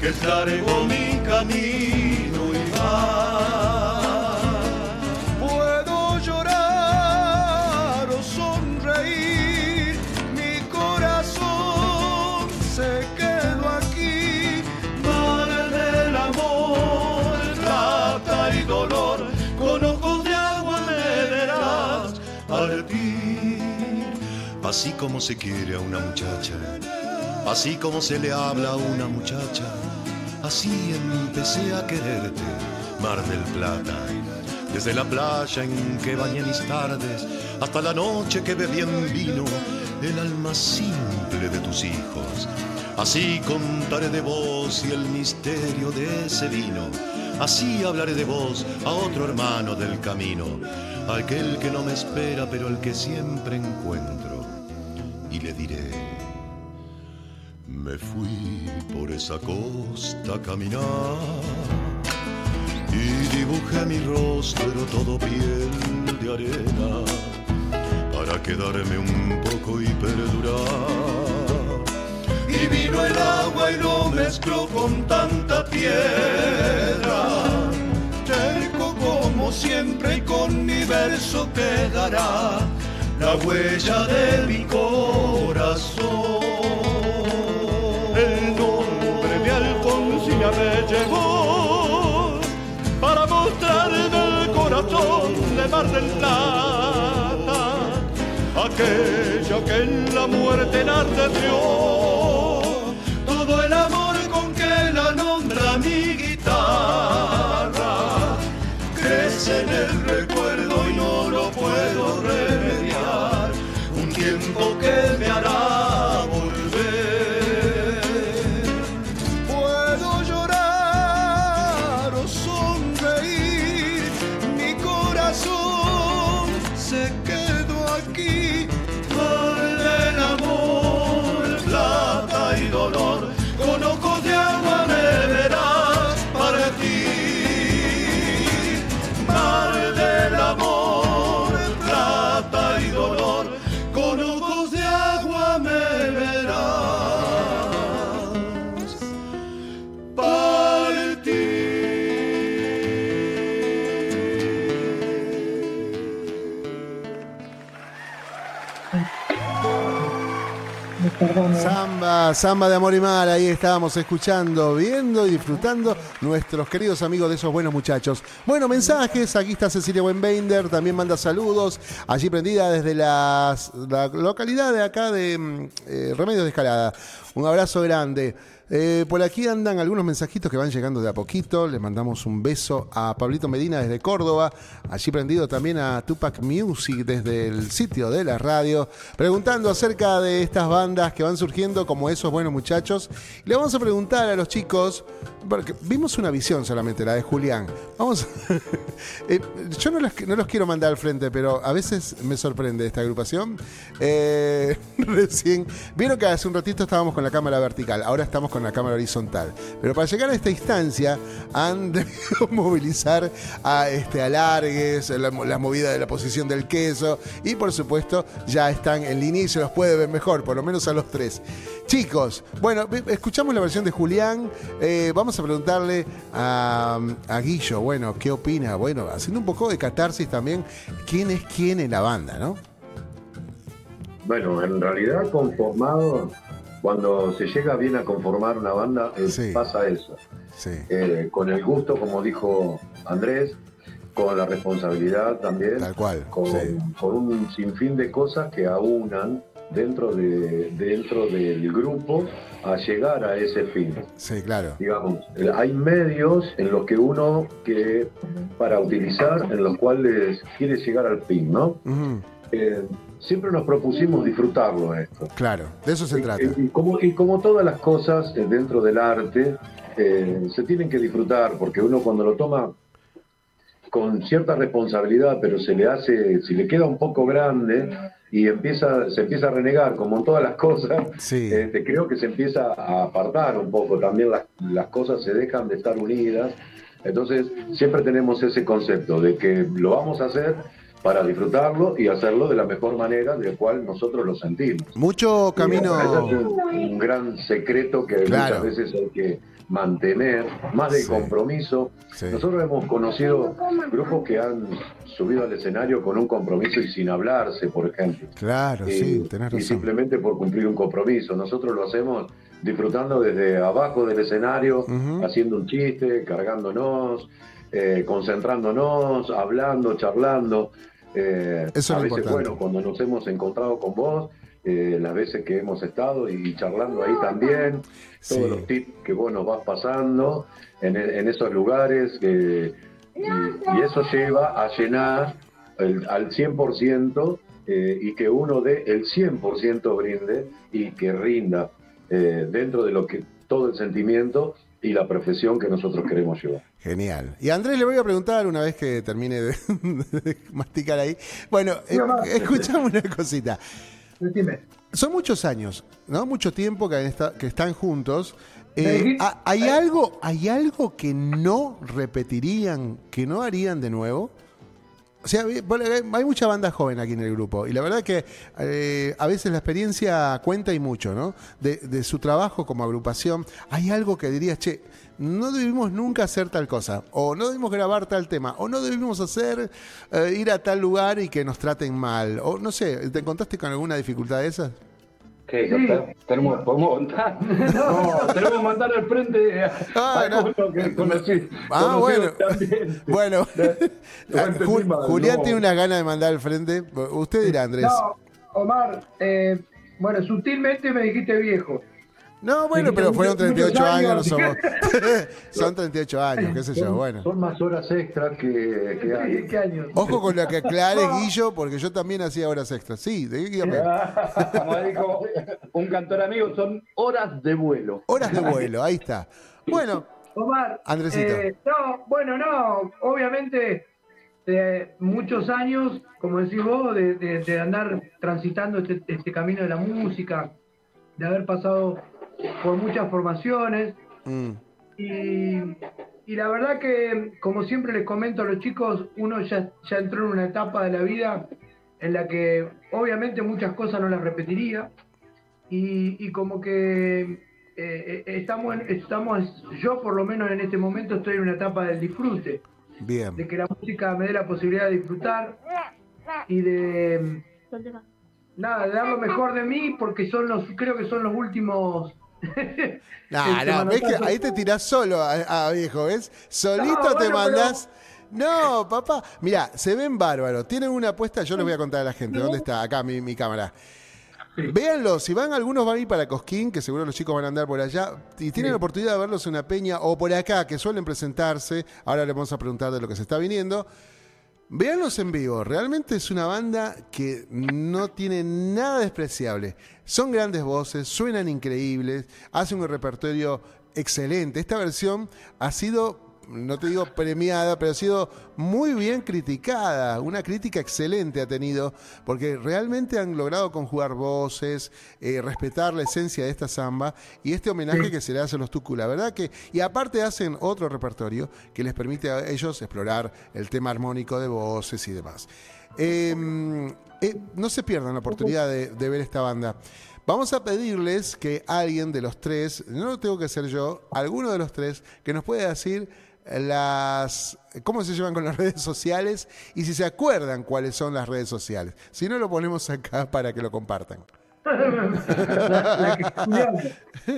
que traigo mi camino Así como se quiere a una muchacha, así como se le habla a una muchacha, así empecé a quererte, Mar del Plata. Desde la playa en que bañé mis tardes, hasta la noche que bebí en vino, el alma simple de tus hijos. Así contaré de vos y el misterio de ese vino. Así hablaré de vos a otro hermano del camino, aquel que no me espera, pero el que siempre encuentro. Y le diré, me fui por esa costa a caminar y dibujé mi rostro todo piel de arena para quedarme un poco y perdurar. y vino el agua y lo mezcló con tanta piedra. Terco como siempre y con mi quedará la huella de mi corazón. El nombre de Alfonsina me llegó para mostrarme el corazón de Mar del Plata aquella que en la muerte enardeció. Todo el amor con que la nombra mi guitarra crece en el que me Samba, samba de amor y mar, ahí estábamos escuchando, viendo y disfrutando nuestros queridos amigos de esos buenos muchachos. Bueno, mensajes, aquí está Cecilia Wenbeinder, también manda saludos, allí prendida desde la localidad de acá de mm, eh, Remedios de Escalada. Un abrazo grande. Eh, por aquí andan algunos mensajitos que van llegando de a poquito. Les mandamos un beso a Pablito Medina desde Córdoba. Allí prendido también a Tupac Music desde el sitio de la radio. Preguntando acerca de estas bandas que van surgiendo como esos buenos muchachos. Le vamos a preguntar a los chicos, porque vimos una visión solamente, la de Julián. Vamos. [laughs] Eh, yo no los, no los quiero mandar al frente, pero a veces me sorprende esta agrupación. Eh, [laughs] recién. Vieron que hace un ratito estábamos con la cámara vertical, ahora estamos con la cámara horizontal. Pero para llegar a esta instancia han [laughs] debido movilizar a este, alargues, la, la movida de la posición del queso y por supuesto ya están en línea y los puede ver mejor, por lo menos a los tres. Chicos, bueno, escuchamos la versión de Julián. eh, vamos a preguntarle a, a Guillo, bueno, ¿qué opina? Bueno, haciendo un poco de catarsis también, ¿quién es quién en la banda, no? Bueno, en realidad conformado, cuando se llega bien a conformar una banda, eh, Sí. pasa eso. Sí. Eh, con el gusto, como dijo Andrés, con la responsabilidad también, Tal cual, con, sí. con un sinfín de cosas que aunan dentro, de, dentro del grupo a llegar a ese fin. Sí, claro. Digamos, hay medios en los que uno que para utilizar, en los cuales quiere llegar al fin, ¿no? Eh, siempre nos propusimos disfrutarlo esto. Claro, de eso se trata. Y, y como, y como todas las cosas eh, dentro del arte, eh, se tienen que disfrutar, porque uno cuando lo toma con cierta responsabilidad, pero se le hace, si le queda un poco grande y empieza, se empieza a renegar, como en todas las cosas, Sí. este, creo que se empieza a apartar un poco, también las, las cosas se dejan de estar unidas. Entonces, siempre tenemos ese concepto de que lo vamos a hacer para disfrutarlo y hacerlo de la mejor manera del cual nosotros lo sentimos. Mucho Ese es camino. un, un gran secreto que Claro. muchas veces hay que mantener, más Sí. compromiso. Sí. Nosotros hemos conocido grupos que han subido al escenario con un compromiso y sin hablarse, por ejemplo. Claro, Y- sí, tenés y razón. simplemente por cumplir un compromiso. Nosotros lo hacemos disfrutando desde abajo del escenario, haciendo un chiste, cargándonos, eh, concentrándonos, hablando, charlando. Eh, Eso es a veces, importante. bueno, cuando nos hemos encontrado con vos, eh, las veces que hemos estado y charlando ahí también, Sí. todos los tips que vos nos vas pasando en, en esos lugares, que- y, y eso lleva a llenar el- al 100% eh, y que uno dé el 100% brinde y que rinda eh, dentro de lo que todo el sentimiento y la profesión que nosotros queremos llevar. Genial. Y a Andrés le voy a preguntar una vez que termine de, [laughs] de masticar ahí. Bueno, eh, escuchame una cosita. Decime. Son muchos años, ¿no? Mucho tiempo que, están juntos. ¿Me Eh, ¿Hay algo, hay algo que no repetirían, que no harían de nuevo? O sea, hay mucha banda joven aquí en el grupo y la verdad que eh, a veces la experiencia cuenta y mucho, ¿no? De, de su trabajo como agrupación. Hay algo que dirías, che, no debimos nunca hacer tal cosa, o no debimos grabar tal tema, o no debimos hacer eh, ir a tal lugar y que nos traten mal, o no sé, ¿te encontraste con alguna dificultad de esas? ¿Qué? Sí. ¿Tenemos, ¿Podemos montar? [laughs] No, tenemos que mandar al frente a, Ah, a no. uno que conocí. Ah, bueno. también. Bueno, [laughs] Ju- Julián no. tiene una gana de mandar al frente. Usted dirá, Andrés. No, Omar, eh, bueno, sutilmente me dijiste viejo. No, bueno, pero fueron 38 años, no años. somos. [laughs] [laughs] Son 38 años, qué sé yo, bueno. Son más horas extras que, que hay. ¿Qué años? Ojo con lo que aclare [laughs] Guillo, porque yo también hacía horas extras. Sí, dígame. Como dijo un cantor amigo, son horas de vuelo. Horas de vuelo, ahí está. Bueno, Omar, Andresito. eh, no, bueno, no, obviamente de muchos años, como decís vos, de, de- de andar transitando este, este camino de la música, de haber pasado por muchas formaciones. Mm, y, y la verdad que, como siempre les comento a los chicos, uno ya, ya entró en una etapa de la vida en la que obviamente muchas cosas no las repetiría. Y, y como que eh, eh, estamos, en- estamos, yo por lo menos en este momento estoy en una etapa del disfrute, bien. de que la música me dé la posibilidad de disfrutar y de nada, de dar lo mejor de mí porque son los, creo que son los últimos No, Este no, ves que ahí te tirás solo a, a viejo, ¿ves? Solito No, te mandás. No, papá. Mira, se ven bárbaros. Tienen una apuesta, yo les voy a contar a la gente. ¿Dónde está? Acá mi, mi cámara. Véanlo, si van, algunos van a ir para Cosquín, que seguro los chicos van a andar por allá, y tienen la oportunidad de verlos en una peña, o por acá, que suelen presentarse. Ahora les vamos a preguntar de lo que se está viniendo. Véanlos en vivo, realmente es una banda que no tiene nada despreciable. Son grandes voces, suenan increíbles, hacen un repertorio excelente. Esta versión ha sido no te digo premiada, pero ha sido muy bien criticada. Una crítica excelente ha tenido, porque realmente han logrado conjugar voces, eh, respetar la esencia de esta samba y este homenaje que se le hace a los Tucu. La verdad que, y aparte hacen otro repertorio que les permite a ellos explorar el tema armónico de voces y demás. Em, eh, no se pierdan la oportunidad de, de ver esta banda. Vamos a pedirles que alguien de los tres, no lo tengo que ser yo, alguno de los tres, que nos pueda decir las cómo se llevan con las [laughs] redes sociales y si se acuerdan cuáles son las redes sociales. Si no, lo ponemos acá para que lo compartan.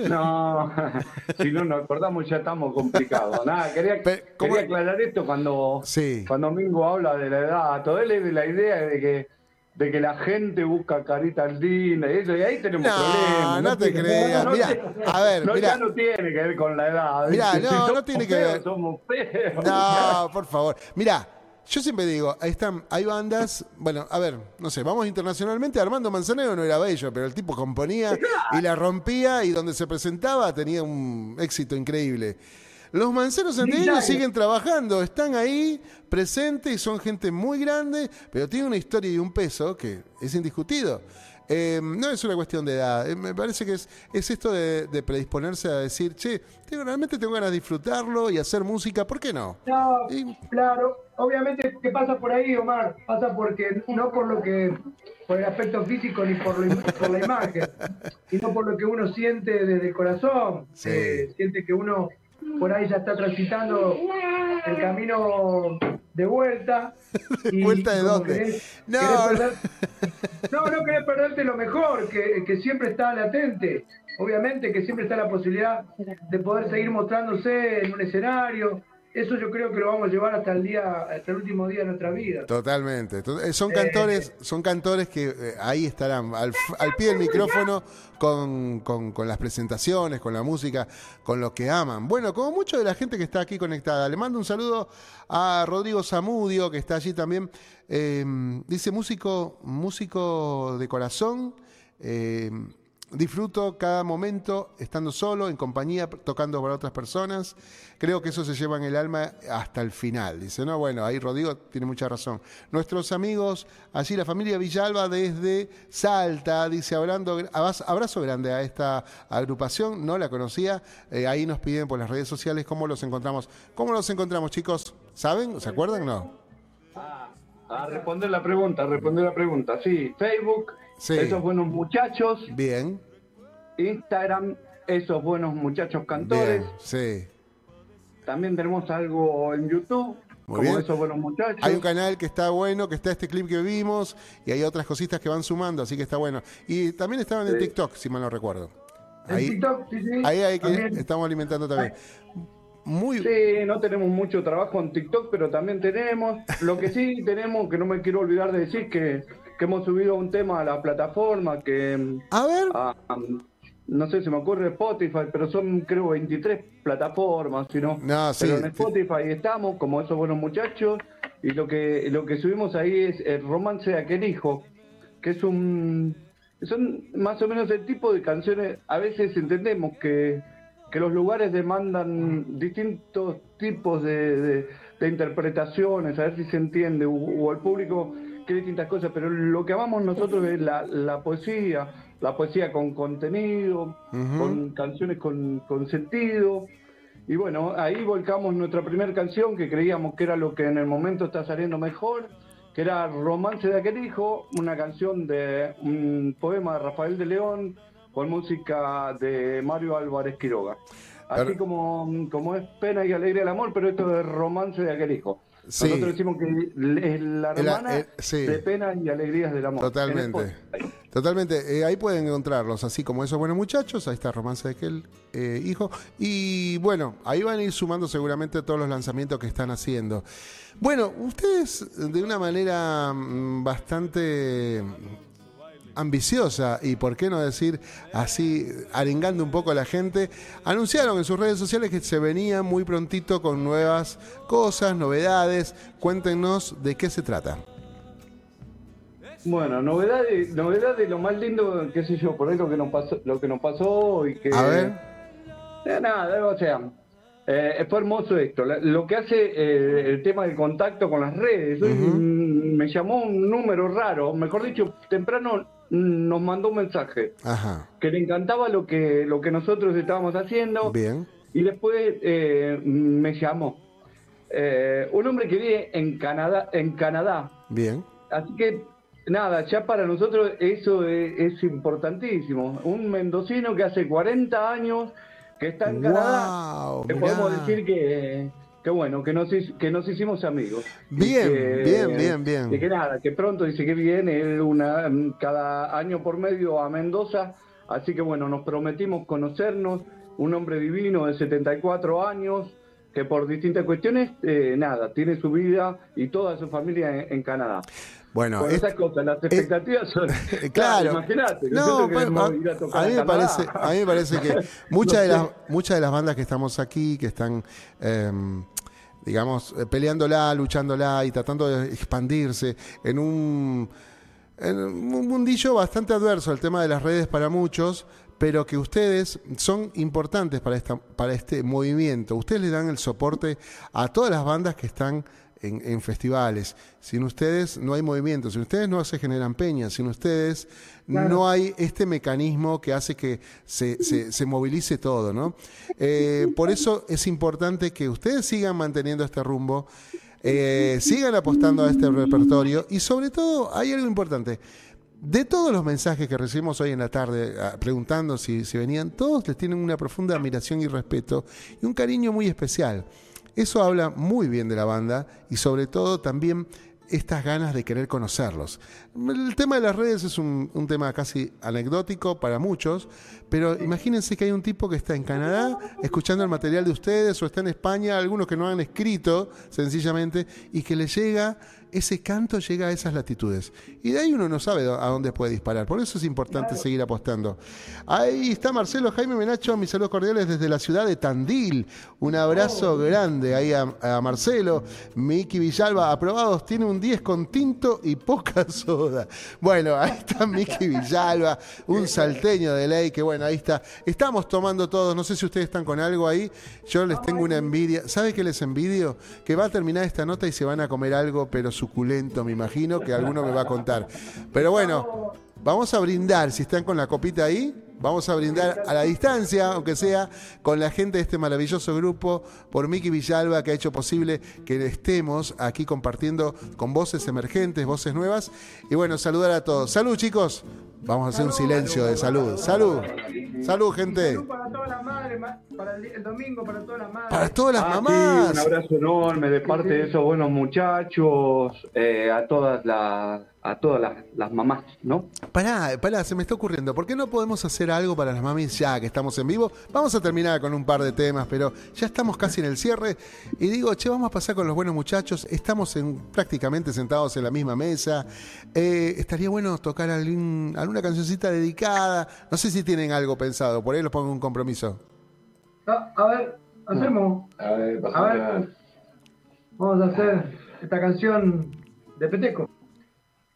No, [laughs] si no nos acordamos ya estamos complicados. Nada, quería, quería aclarar esto cuando, cuando Mingo habla de la edad. Todo él la idea de que de que la gente busca caritas lindas y eso, y ahí tenemos No, problemas. no te tiene- creas. no, Mirá, tiene- a ver, no, mirá. ya no tiene que ver con la edad. Mirá, ¿viste? no, Si no tiene que ver. Somos feos. No, por favor. Mira, yo siempre digo, ahí están, hay bandas, bueno, a ver, no sé, vamos internacionalmente, Armando Manzanero no era bello, pero el tipo componía y la rompía y donde se presentaba tenía un éxito increíble. Los manceros santiagueños siguen trabajando, están ahí presentes y son gente muy grande, pero tienen una historia y un peso que es indiscutido. Eh, no es una cuestión de edad, eh, me parece que es, es esto de, de predisponerse a decir, che, tengo, realmente tengo ganas de disfrutarlo y hacer música, ¿por qué no? No, claro, obviamente que pasa por ahí, Omar, pasa porque no por lo que por el aspecto físico ni por, lo- por la imagen, sino por lo que uno siente desde el corazón, Sí. Eh, siente que uno por ahí ya está transitando el camino de vuelta. [laughs] y ¿Vuelta de dónde? querés- No, querés no. perder- no, no querés perderte lo mejor, que, que siempre está latente. Obviamente que siempre está la posibilidad de poder seguir mostrándose en un escenario. Eso yo creo que lo vamos a llevar hasta el día, hasta el último día de nuestra vida. Totalmente. To- eh, Son Eh, cantores, son cantores que eh, ahí estarán, al, al pie del micrófono, con, con- con las presentaciones, con la música, con lo que aman. Bueno, como mucho de la gente que está aquí conectada, le mando un saludo a Rodrigo Zamudio, que está allí también. Eh, dice músico, músico de corazón. Disfruto cada momento estando solo, en compañía, tocando para otras personas. Creo que eso se lleva en el alma hasta el final. Dice, no, bueno, ahí Rodrigo tiene mucha razón. Nuestros amigos, allí la familia Villalba desde Salta, dice, hablando, abrazo grande a esta agrupación, no la conocía. Eh, ahí nos piden por las redes sociales cómo los encontramos. ¿Cómo los encontramos, chicos? ¿Saben? ¿Se acuerdan? No. A responder la pregunta, a responder la pregunta. Sí, Facebook, Sí. esos buenos muchachos. Bien, Instagram, esos buenos muchachos cantores. bien, sí. También tenemos algo en YouTube, Muy como bien. esos buenos muchachos. Hay un canal que está bueno, que está este clip que vimos, y hay otras cositas que van sumando, así que está bueno. Y también estaban en Sí. TikTok, si mal no recuerdo. En TikTok, sí, sí, ahí hay que también. estamos alimentando también. Muy Sí, no tenemos mucho trabajo en TikTok, pero también tenemos. Lo que sí tenemos, que no me quiero olvidar de decir, que, que hemos subido un tema a la plataforma, que... A ver. no sé, se me ocurre Spotify, pero son creo 23 plataformas, si no. No, sí, pero en sí. Spotify estamos, como esos buenos muchachos, y lo que, lo que subimos ahí es el romance de aquel hijo, que es un... Son más o menos el tipo de canciones, a veces entendemos que, que los lugares demandan distintos tipos de, de- de interpretaciones, a ver si se entiende, o, o el público quiere distintas cosas, pero lo que amamos nosotros es la, la poesía, la poesía con contenido, con canciones con, con sentido. Y bueno, ahí volcamos nuestra primera canción que creíamos que era lo que en el momento está saliendo mejor, que era Romance de aquel hijo, una canción de un poema de Rafael de León con música de Mario Álvarez Quiroga. Así Pero- como, como es pena y alegría el amor, pero esto es romance de aquel hijo. Sí. Nosotros decimos que es la hermana el- sí. de penas y alegrías del amor. En Totalmente. Totalmente. Eh, ahí pueden encontrarlos, así como esos buenos muchachos. Ahí está Romance de aquel eh, hijo. Y bueno, ahí van a ir sumando seguramente todos los lanzamientos que están haciendo. Bueno, ustedes de una manera mm, bastante ambiciosa y por qué no decir así, arengando un poco a la gente, anunciaron en sus redes sociales que se venían muy prontito con nuevas cosas, novedades. Cuéntenos de qué se trata. Bueno, novedad de, novedad de lo más lindo, qué sé yo, por ahí lo que nos pasó, lo que nos pasó y que A ver. Eh, nada, o sea, Eh, fue hermoso esto. Lo que hace eh, el tema del contacto con las redes. Hoy, me llamó un número raro, mejor dicho, temprano nos mandó un mensaje Ajá. que le encantaba lo que, lo que nosotros estábamos haciendo Bien. y después eh, me llamó. Eh, un hombre que vive en Canadá, en Canadá. Bien. Así que nada, ya para nosotros eso es, es importantísimo. Un mendocino que hace 40 años que está en Canadá, Wow, le mirá. podemos decir que, que bueno, que nos, que nos hicimos amigos. Y Bien, que- bien, bien, bien. Y que nada, que pronto dice que viene él una, cada año por medio a Mendoza, así que bueno, nos prometimos conocernos, un hombre divino de 74 años, que por distintas cuestiones, eh, nada, tiene su vida y toda su familia en, en Canadá. Bueno, Por es- esas cosas, las expectativas son... [laughs] Claro. imagínate, No, a, mí me parece, a mí me parece que [laughs] muchas de No las muchas de las bandas que estamos aquí, que están em, digamos eh, peleándola, luchándola y tratando de expandirse en un en un mundillo bastante adverso, el tema de las redes para muchos, pero que ustedes son importantes para, esta, para este movimiento. Ustedes le dan el soporte a todas las bandas que están en, en festivales. Sin ustedes no hay movimiento, sin ustedes no se generan peñas, sin ustedes no hay este mecanismo que hace que se, se- se movilice todo, ¿no? Eh, por eso es importante que ustedes sigan manteniendo este rumbo, eh, sigan apostando a este repertorio y sobre todo hay algo importante. De todos los mensajes que recibimos hoy en la tarde ah, preguntando si, si venían, todos les tienen una profunda admiración y respeto y un cariño muy especial. Eso habla muy bien de la banda y sobre todo también estas ganas de querer conocerlos. El tema de las redes es un, tema casi anecdótico para muchos, pero imagínense que hay un tipo que está en Canadá escuchando el material de ustedes o está en España, algunos que no han escrito sencillamente, y que le llega, ese canto llega a esas latitudes. Y de ahí uno no sabe a dónde puede disparar. Por eso es importante seguir apostando. Ahí está Marcelo Jaime Menacho, mis saludos cordiales desde la ciudad de Tandil. Un abrazo grande ahí a, a Marcelo. Miki Villalba, aprobados, tiene un 10 con tinto y poca [laughs] soda. Bueno, ahí está Miki Villalba, un salteño de ley, que bueno, ahí está. Estamos tomando todos, no sé si ustedes están con algo ahí. Yo les tengo una envidia. ¿Sabe qué les envidio? Que va a terminar esta nota y se van a comer algo, pero suculento, me imagino, que alguno me va a contar. Pero bueno, vamos a brindar, si están con la copita ahí, vamos a brindar a la distancia, aunque sea, con la gente de este maravilloso grupo, por Miki Villalba, que ha hecho posible que estemos aquí compartiendo con voces emergentes, voces nuevas. Y bueno, saludar a todos. Salud, chicos. Vamos a hacer un silencio de salud. Salud. Salud, gente. Para todas las madres, ma- para el, el domingo, para todas las madres. Para todas las Ah, sí, mamás. un abrazo enorme de parte de esos buenos muchachos, eh, a todas las a todas las, las mamás, ¿no? Pará, pará, se me está ocurriendo. ¿Por qué no podemos hacer algo para las mamis ya que estamos en vivo? Vamos a terminar con un par de temas, pero ya estamos casi en el cierre. Y digo, che, vamos a pasar con los buenos muchachos. Estamos en, prácticamente sentados en la misma mesa. Eh, estaría bueno tocar algún- alguna cancioncita dedicada. No sé si tienen algo pensado. Por ahí los pongo un compromiso. Ah, a ver, hacemos. A ver, A ver. Vamos a hacer esta canción de Peteco.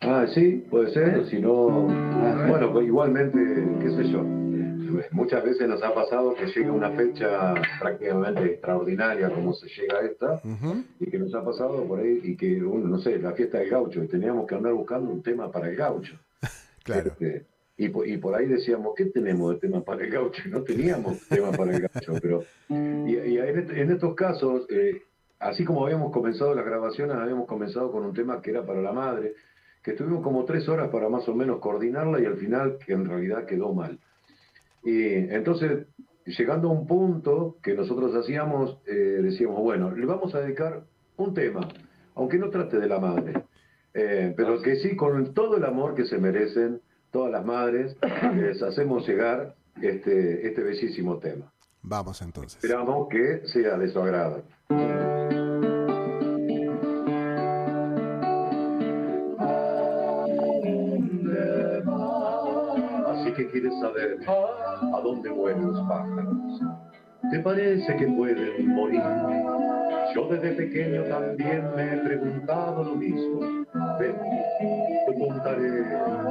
Ah, sí, puede ser, si no, ah, bueno, pues igualmente, qué sé yo, muchas veces nos ha pasado que llega una fecha prácticamente extraordinaria como se llega a esta, Ujú. y que nos ha pasado por ahí, y que, uno, no sé, la fiesta del gaucho, y teníamos que andar buscando un tema para el gaucho. [laughs] Claro. Este, y, y por ahí decíamos, ¿qué tenemos de tema para el gaucho? No teníamos tema para el gaucho, [laughs] pero... Y, y en, en estos casos, eh, así como habíamos comenzado las grabaciones, habíamos comenzado con un tema que era para la madre, que estuvimos como tres horas para más o menos coordinarla y al final que en realidad quedó mal. Y entonces, llegando a un punto que nosotros hacíamos, eh, decíamos, bueno, le vamos a dedicar un tema, aunque no trate de la madre, eh, pero que sí, con todo el amor que se merecen todas las madres, les hacemos llegar este, este bellísimo tema. Vamos entonces. Esperamos que sea de su agrado. Quieres saber a dónde vuelan los pájaros. ¿Te parece que pueden morir? Yo desde pequeño también me he preguntado lo mismo. Ven, te contaré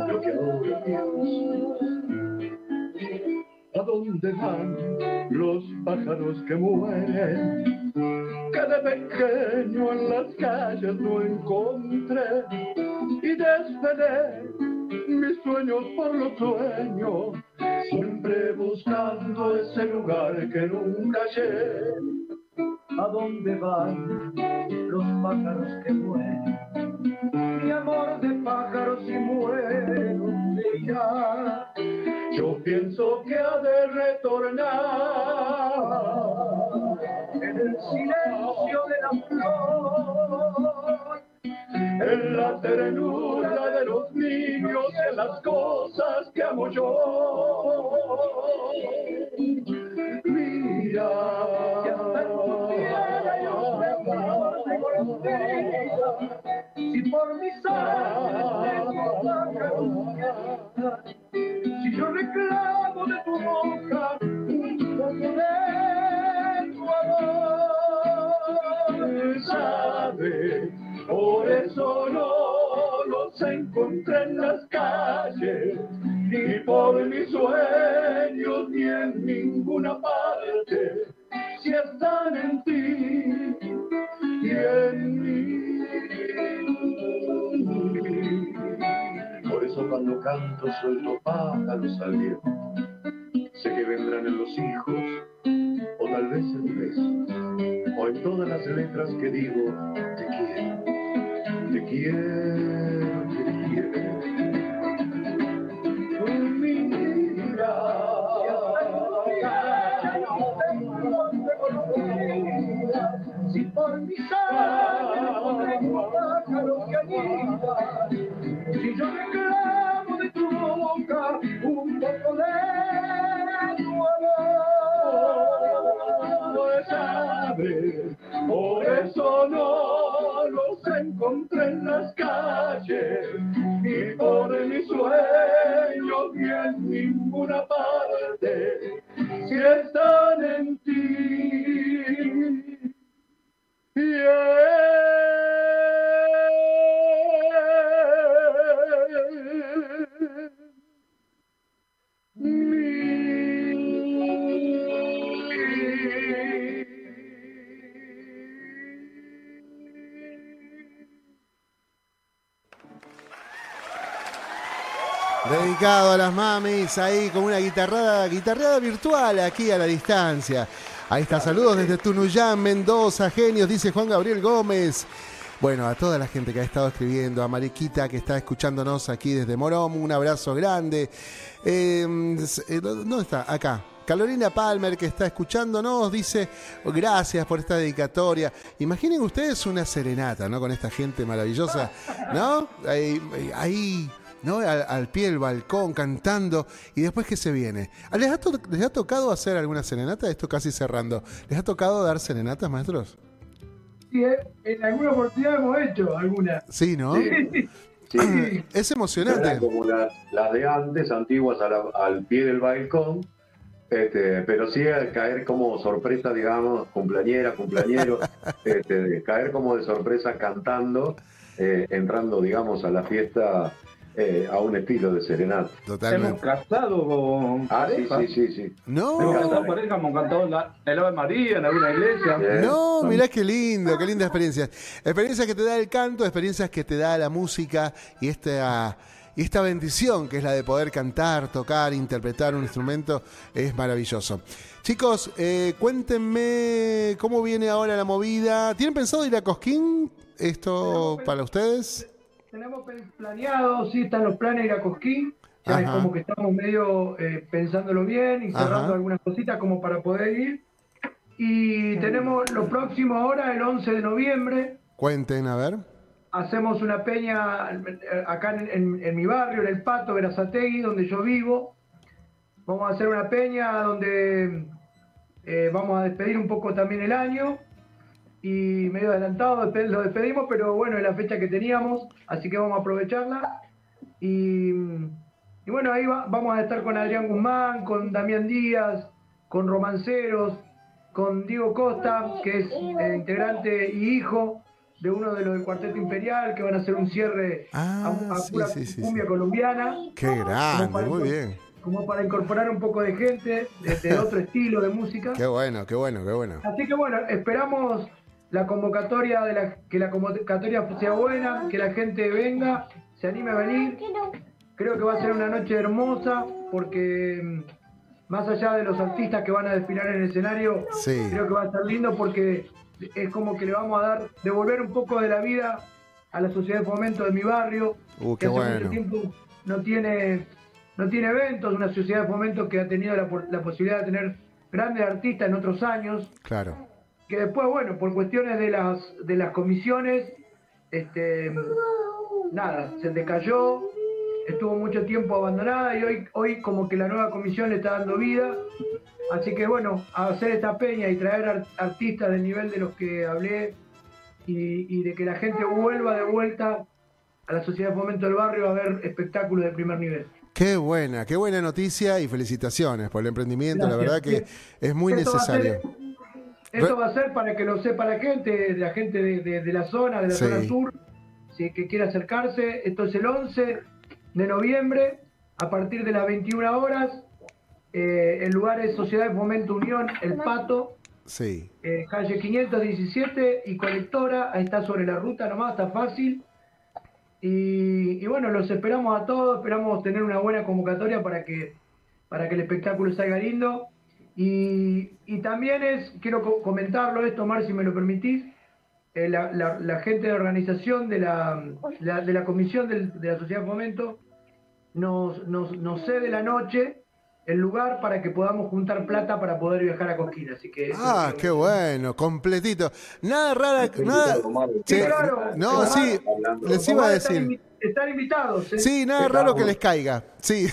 lo que ahora pienso. ¿A dónde van los pájaros que mueren, que de pequeño en las calles no encontré y desvelé mis sueños por los sueños, siempre buscando ese lugar que nunca hallé. ¿A dónde van los pájaros que mueren? Mi amor de pájaros y muero de ya. Yo pienso que ha de retornar en el silencio de la flor, las cosas que amo yo. Mira, si por mi si yo reclamo de tu boca un poco de tu amor, sabe, por eso no los encontré en las calles, ni por mis sueños, ni en ninguna parte, si están en ti y en mí. Por eso cuando canto suelto pájaros al viento. Sé que vendrán en los hijos, o tal vez en besos, o en todas las letras que digo, te quiero, te quiero, quiero. Mira, si por mi sangre pájaros que anidan, si yo reclamo de tu boca un poco de tu amor, sabe, por eso no los encontré en las calles, ni por mis sueños, ni en ninguna parte, si están en ti. Y Dedicado a las mamis ahí con una guitarrada, guitarreada virtual aquí a la distancia. Ahí está, saludos desde Tunuyán, Mendoza, genios, dice Juan Gabriel Gómez. Bueno, a toda la gente que ha estado escribiendo, a Mariquita que está escuchándonos aquí desde Morón, un abrazo grande. Eh, eh, ¿Dónde está? Acá. Carolina Palmer que está escuchándonos dice gracias por esta dedicatoria. Imaginen ustedes una serenata, ¿no? Con esta gente maravillosa, ¿no? Ahí, ahí ¿no? Al, al pie del balcón cantando y después que se viene. ¿Les ha, to- ¿Les ha tocado hacer alguna serenata? Esto casi cerrando. ¿Les ha tocado dar serenatas, maestros? Sí, eh, en alguna oportunidad hemos hecho alguna. Sí, ¿no? Sí. Sí. [clears throat] Es emocionante. Como las, las de antes, antiguas a la- al pie del balcón, este, pero sí al caer como sorpresa, digamos, cumpleañera, cumpleañero, [laughs] este, caer como de sorpresa cantando, eh, entrando, digamos, a la fiesta eh, a un estilo de serenata. Hemos cantado con Ah, sí, pareja. sí, sí, sí. No. Hemos cantado con pareja, hemos cantado la, el Ave María en alguna iglesia. No, mirá qué lindo, qué linda experiencia. Experiencias que te da el canto, experiencias que te da la música y esta, y esta bendición que es la de poder cantar, tocar, interpretar un instrumento es maravilloso. Chicos, eh, cuéntenme cómo viene ahora la movida. ¿Tienen pensado ir a Cosquín? ¿Esto para ustedes? Tenemos planeado, sí, están los planes de ir a Cosquín. Ya es como que estamos medio eh, pensándolo bien y cerrando Ajá. algunas cositas como para poder ir. Y tenemos lo próximo ahora, el 11 de noviembre, Cuenten, a ver. hacemos una peña eh, acá en, en- en mi barrio, en el Pato, Verazategui, donde yo vivo. Vamos a hacer una peña donde eh, vamos a despedir un poco también el año. Y medio adelantado lo despedimos, pero bueno, es la fecha que teníamos, así que vamos a aprovecharla. Y, y bueno, ahí va- vamos a estar con Adrián Guzmán, con Damián Díaz, con Romanceros, con Diego Costa, que es eh, integrante y hijo de uno de los del Cuarteto Imperial, que van a hacer un cierre a, a Ah, sí, pura sí, sí, cumbia colombiana. Qué grande, muy bien. como para incorporar un poco de gente, de, de otro estilo de música. Qué bueno, qué bueno, qué bueno. Así que bueno, esperamos la convocatoria de la, que la convocatoria sea buena, que la gente venga, se anime a venir. Creo que va a ser una noche hermosa porque mm, más allá de los artistas que van a desfilar en el escenario, Sí. creo que va a estar lindo porque es como que le vamos a dar, devolver un poco de la vida a la sociedad de fomento de mi barrio, Uh, que hace bueno. mucho tiempo no tiene, no tiene eventos, una sociedad de fomento que ha tenido la, la posibilidad de tener grandes artistas en otros años, Claro. Que después, bueno, por cuestiones de las, de las comisiones, este, nada, se decayó, estuvo mucho tiempo abandonada y hoy, hoy como que la nueva comisión le está dando vida. Así que bueno, hacer esta peña y traer ar- artistas del nivel de los que hablé y, y de que la gente vuelva de vuelta a la sociedad de fomento del barrio a ver espectáculos de primer nivel. Qué buena, qué buena noticia y felicitaciones por el emprendimiento. La verdad que es muy Esto necesario. Esto va a ser para que lo sepa la gente, la gente de, de- de la zona, de la Sí. zona sur, si que quiera acercarse. Esto es el 11 de noviembre, a partir de las 21 horas. Eh, el lugar es Sociedad de Fomento Unión, El Pato, Sí. eh, calle 517 y colectora. Ahí está sobre la ruta nomás, está fácil. Y, y bueno, los esperamos a todos, esperamos tener una buena convocatoria para que, para que el espectáculo salga lindo. Y, y también es, quiero co- comentarlo esto, Mar, si me lo permitís, eh, la, la- la gente de organización de la, la- de la comisión del- de la Sociedad de Fomento nos, nos, nos cede la noche el lugar para que podamos juntar plata para poder viajar a Cosquín. Así que Ah, es- qué bueno, completito. Nada rara, nada. Sí, Sí, claro. No, sí, les iba a decir. Están invitados. ¿eh? Sí, [laughs] nada raro que les caiga. Sí.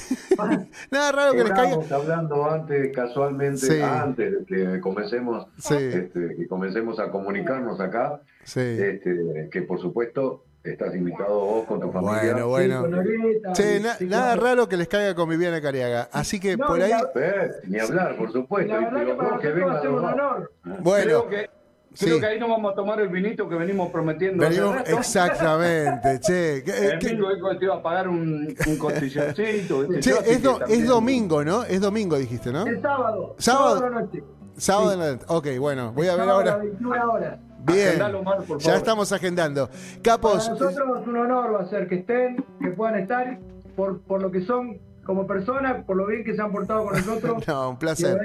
Nada raro que les caiga. Hablando antes, casualmente, Sí. antes de que comencemos, Sí. este, que comencemos a comunicarnos acá, Sí. este, que por supuesto estás invitado vos con tu familia. Bueno, bueno. Sí, sí, na- sí, nada raro que les caiga con Viviana Cariaga. Así que No, por ahí. Eh, ni hablar, por supuesto. La verdad que para que nosotros va a ser un honor. Bueno, creo que, creo sí. que ahí nos vamos a tomar el vinito que venimos prometiendo. venimos exactamente. Che, que- El dijo que te iba a pagar un, un [laughs] costilloncito. che, es, do- es domingo, ¿no? Es domingo, dijiste, ¿no? El sábado. Sábado. la noche. Sábado en la. Ok, bueno, voy a ver Sábado ahora. 21 horas. Bien. Agendalo, Omar, por Ya favor. estamos agendando. Para Capos. nosotros un honor va a ser que estén, que puedan estar, por, por lo que son como personas, por lo bien que se han portado con nosotros. [laughs] No, un Y placer.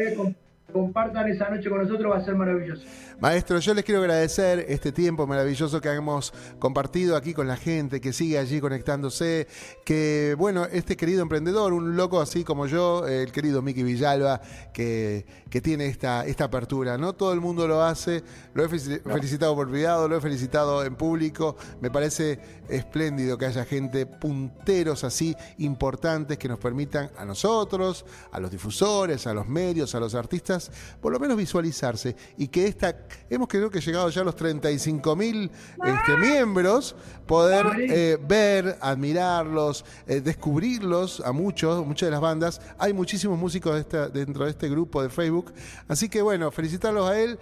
Compartan esa noche con nosotros, va a ser maravilloso. Maestro, yo les quiero agradecer este tiempo maravilloso que hemos compartido aquí con la gente que sigue allí conectándose. Que, bueno, este querido emprendedor, un loco así como yo, el querido Miki Villalba, que, que tiene esta, esta apertura. No todo el mundo lo hace. Lo he felici- felicitado por privado, lo he felicitado en público. Me parece espléndido que haya gente punteros así importantes que nos permitan a nosotros, a los difusores, a los medios, a los artistas, por lo menos visualizarse y que esta, hemos creo que llegado ya a los 35 mil este, miembros, poder eh, ver, admirarlos, eh, descubrirlos a muchos, muchas de las bandas. Hay muchísimos músicos de esta- dentro de este grupo de Facebook, así que bueno, felicitarlos a él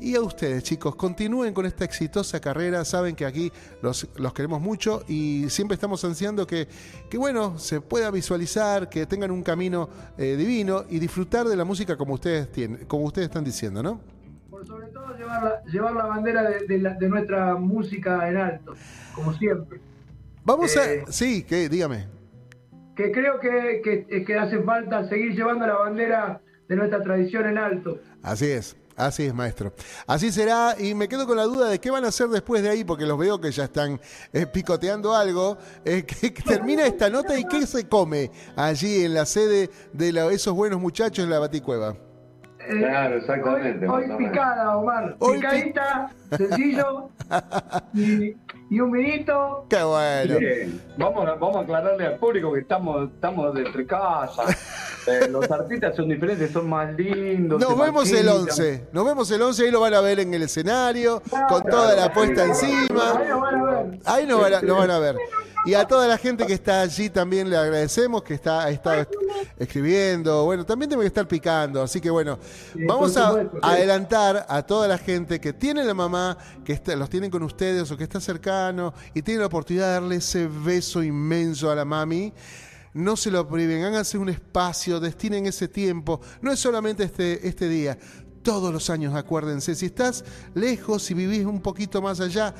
y a ustedes, chicos. Continúen con esta exitosa carrera. Saben que aquí los, los queremos mucho y siempre estamos ansiando que, que, bueno, se pueda visualizar, que tengan un camino eh, divino y disfrutar de la música como ustedes tienen, como ustedes están diciendo, ¿no? Por sobre todo llevar la, llevar la bandera de, de la- de nuestra música en alto, como siempre. Vamos Eh, a. Sí, que dígame. Que creo que, que, que hace falta seguir llevando la bandera de nuestra tradición en alto. Así es. Así es, maestro. Así será, y me quedo con la duda de qué van a hacer después de ahí, porque los veo que ya están eh, picoteando algo. Eh, [laughs] que, que termina esta nota y qué se come allí en la sede de la- esos buenos muchachos en la Baticueva. Eh, Claro, exactamente, Hoy, hoy picada, Omar. Hoy pi- Picadita, sencillo. [laughs] y, y un vinito. Qué bueno. Vamos, a, vamos a aclararle al público que estamos, estamos de entre casa. [laughs] Eh, los artistas son diferentes, son más lindos. Nos vemos el maquillan. 11. Nos vemos el 11, ahí lo van a ver en el escenario, con toda la puesta encima. lo van a ver. Ahí nos van a, nos van a ver. Y a toda la gente que está allí también le agradecemos, que está, ha estado escribiendo. Bueno, también tengo que estar picando. Así que bueno, vamos a adelantar a toda la gente que tiene la mamá, que está- los tienen con ustedes o que está cercano y tiene la oportunidad de darle ese beso inmenso a la mami. no se lo priven, háganse un espacio, destinen ese tiempo. No es solamente este, este día, todos los años acuérdense. Si estás lejos, si vivís un poquito más allá,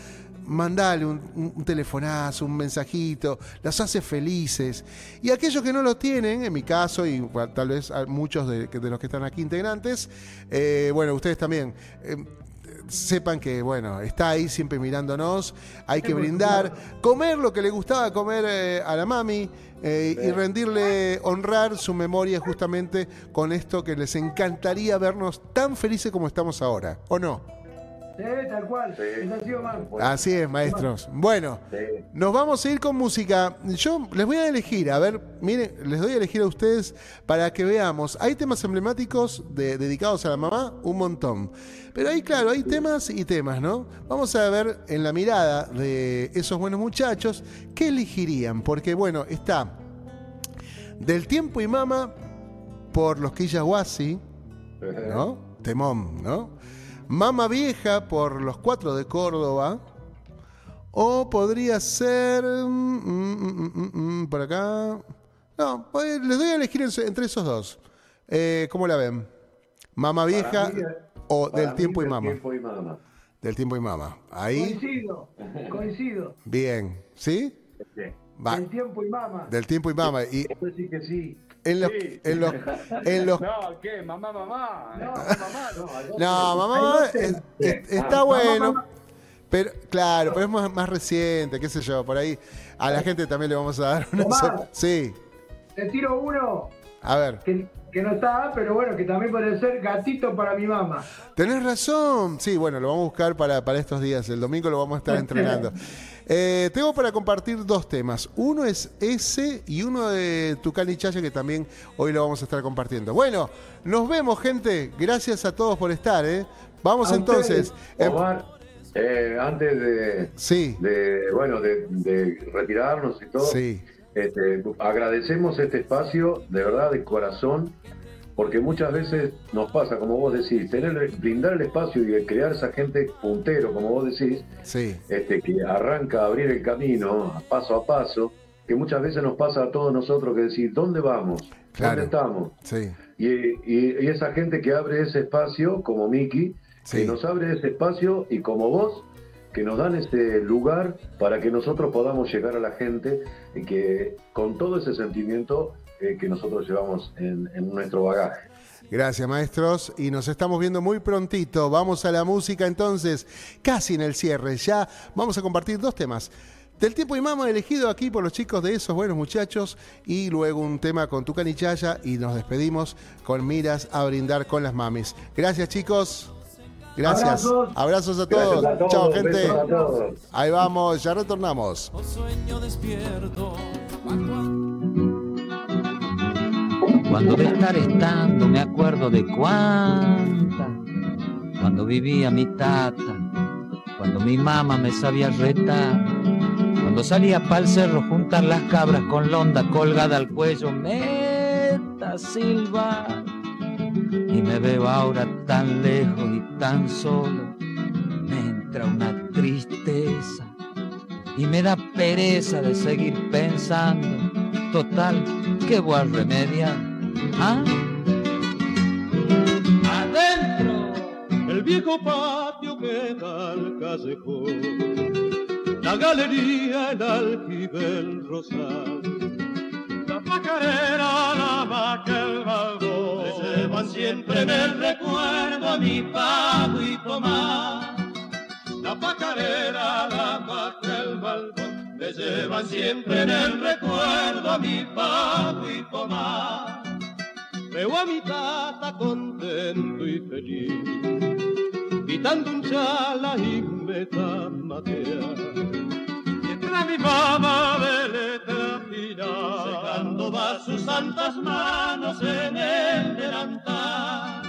mandale un, un- un telefonazo, un mensajito, las hace felices. Y aquellos que no lo tienen, en mi caso, y bueno, tal vez a muchos de, de los que están aquí integrantes, eh, bueno, ustedes también. eh, sepan que, bueno, está ahí siempre mirándonos, hay que brindar, comer lo que le gustaba comer eh, a la mami eh, y rendirle, honrar su memoria justamente con esto que les encantaría vernos tan felices como estamos ahora, ¿o no? Sí, tal cual. Es así, es, maestros. Bueno, nos vamos a ir con música. Yo les voy a elegir, a ver, miren, les doy a elegir a ustedes para que veamos. Hay temas emblemáticos de- dedicados a la mamá, un montón. Pero ahí, claro, hay temas y temas, ¿no? Vamos a ver en la mirada de esos buenos muchachos qué elegirían. Porque, bueno, está Del Tiempo y Mama por los Quillahuasi, ¿no? Temón, ¿no? Mama Vieja por los Cuatro de Córdoba. O podría ser. mm, mm, mm, mm, por acá. No, les doy a elegir en- entre esos dos. Eh, ¿Cómo la ven? Mama Vieja mí, o Del mí, Tiempo y Del Mama. Tiempo y Mama. Del Tiempo y Mama. Ahí, Coincido, coincido. bien. ¿Sí? Va. El tiempo y mama. Del Tiempo y Mama. Y sí que sí. en los. En los, en los No, ¿qué? Mamá, mamá. No, mamá, no. No, mamá, es- es- está Mamá, bueno. mamá. Pero, claro, pero es más, más reciente, qué sé yo, por ahí. A la gente también le vamos a dar una. Sí, Te tiro uno a ver. que, que no está, pero bueno, que también puede ser gatito para mi mamá. Tenés razón. Sí, bueno, lo vamos a buscar para, para estos días. El domingo lo vamos a estar entrenando. Eh, tengo para compartir dos temas. Uno es ese y uno de Tucán y Chaya que también hoy lo vamos a estar compartiendo. Bueno, nos vemos, gente. Gracias a todos por estar. ¿eh? Vamos entonces. Em- Omar, eh, antes de, sí, de, bueno, de, de retirarnos y todo, sí. este, agradecemos este espacio, de verdad, de corazón, porque muchas veces nos pasa, como vos decís, tener, brindar el espacio y crear esa gente puntero, como vos decís, Sí, este, que arranca a abrir el camino paso a paso, que muchas veces nos pasa a todos nosotros que decir, ¿dónde vamos? Claro. ¿Dónde estamos? sí. Y, y- y esa gente que abre ese espacio, como Miki, Sí. que nos abre ese espacio, y como vos, que nos dan ese lugar para que nosotros podamos llegar a la gente y que con todo ese sentimiento eh, que nosotros llevamos en, en nuestro bagaje. Gracias, maestros. Y nos estamos viendo muy prontito. Vamos a la música entonces, casi en el cierre. Ya vamos a compartir dos temas. Del tiempo y mama elegido aquí por los chicos de esos buenos muchachos y luego un tema con Tucan y Chaya y nos despedimos con miras a brindar con las mamis. Gracias chicos. Gracias. Abrazos. Abrazos a Gracias todos. a todos, Chao gente. besos a todos. Ahí vamos, ya retornamos. sueño despierto. Cuando de estar estando me acuerdo de cuánta, cuando vivía mi tata, cuando mi mamá me sabía retar, cuando salía pa'l cerro juntar las cabras con londa colgada al cuello, meta silbar. Y me veo ahora tan lejos y tan solo, me entra una tristeza y me da pereza de seguir pensando. Total, ¿qué voy a remediar? ¿Ah? Adentro, el viejo patio que da al callejón. La galería, el aljibe, el rosal. La pajarera, la vaca, el balbón. Me llevan siempre en el recuerdo a mi pago y tomar. La pajarera, la vaca, el balbón. Me llevan siempre en el recuerdo a mi pago y tomar. Veo a mi tata contento y feliz, quitando un chala y me da matear. Mientras mi mamá de letra fina, secando va sus santas manos en el delantal.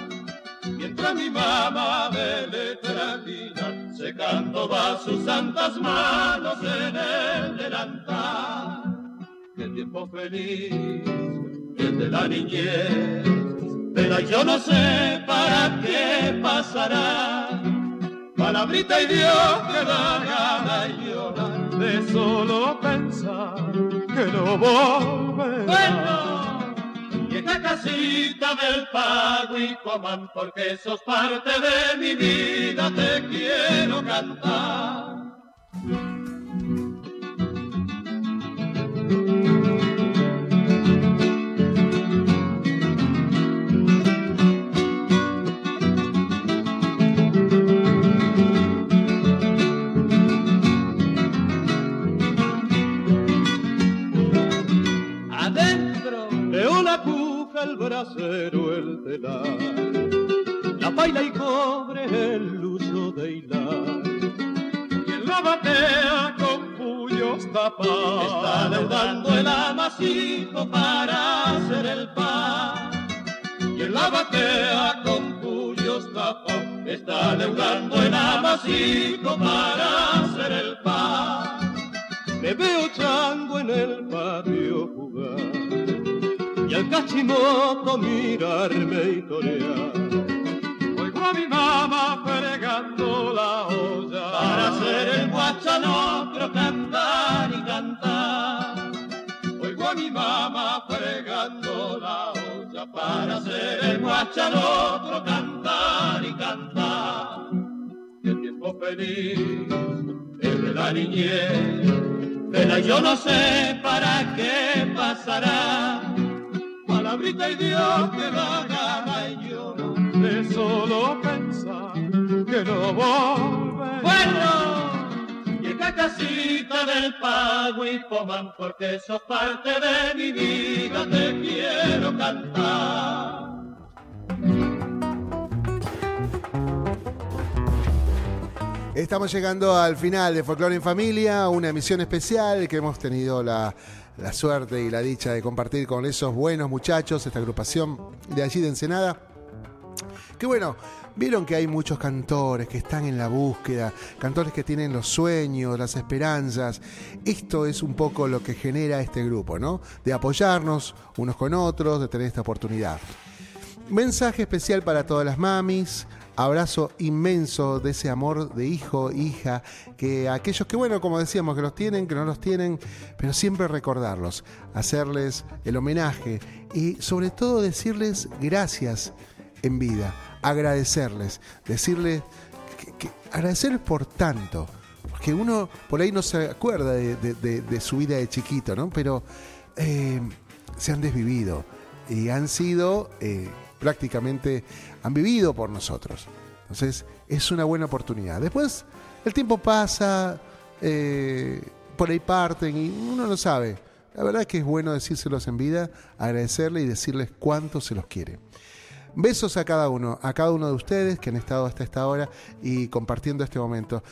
Mientras mi mamá de letra fina, secando va sus santas manos en el delantal. Qué tiempo feliz desde la niñez, pero yo no sé para qué pasará. Palabrita y Dios que da gana y llorar, de solo pensar que no volverá. Y esta casita del pago y coman porque sos parte de mi vida, te quiero cantar. Cuja el telar, la paila y cobre el uso de hilar. Y en la batea con puños tapados Está leudando el amasijo para hacer el pan. y en la batea con puños tapados Está leudando el amasijo para hacer el pan. Me veo chango en el patio jugar al cachimoto mirarme y torear. Oigo a mi mamá fregando la olla Para hacer el guachanotro cantar y cantar. Oigo a mi mamá fregando la olla Para hacer el guachanotro cantar y cantar. Qué tiempo feliz Es de la niñez, pero yo no sé para qué pasará. Palabrita y Dios que la gana y yo de solo pensar que no volverá. Bueno, y esta casita del pago y coman porque sos parte de mi vida, te quiero cantar. Estamos llegando al final de Folklore en Familia, una emisión especial que hemos tenido la, la suerte y la dicha de compartir con esos buenos muchachos, esta agrupación de allí de Ensenada. Que bueno, vieron que hay muchos cantores que están en la búsqueda, cantores que tienen los sueños, las esperanzas. Esto es un poco lo que genera este grupo, ¿no? De apoyarnos unos con otros, de tener esta oportunidad. Mensaje especial para todas las mamis. Abrazo inmenso de ese amor de hijo, hija, que aquellos que, bueno, como decíamos, que los tienen, que no los tienen, pero siempre recordarlos, hacerles el homenaje y sobre todo decirles gracias en vida, agradecerles, decirles, que, agradecerles por tanto, porque uno por ahí no se acuerda de su vida de chiquito, ¿no? Pero eh, se han desvivido y han sido eh, prácticamente, han vivido por nosotros. Entonces es una buena oportunidad. Después el tiempo pasa, eh, por ahí parten y uno no sabe. La verdad es que es bueno decírselos en vida, agradecerle y decirles cuánto se los quiere. Besos a cada uno, a cada uno de ustedes que han estado hasta esta hora y compartiendo este momento.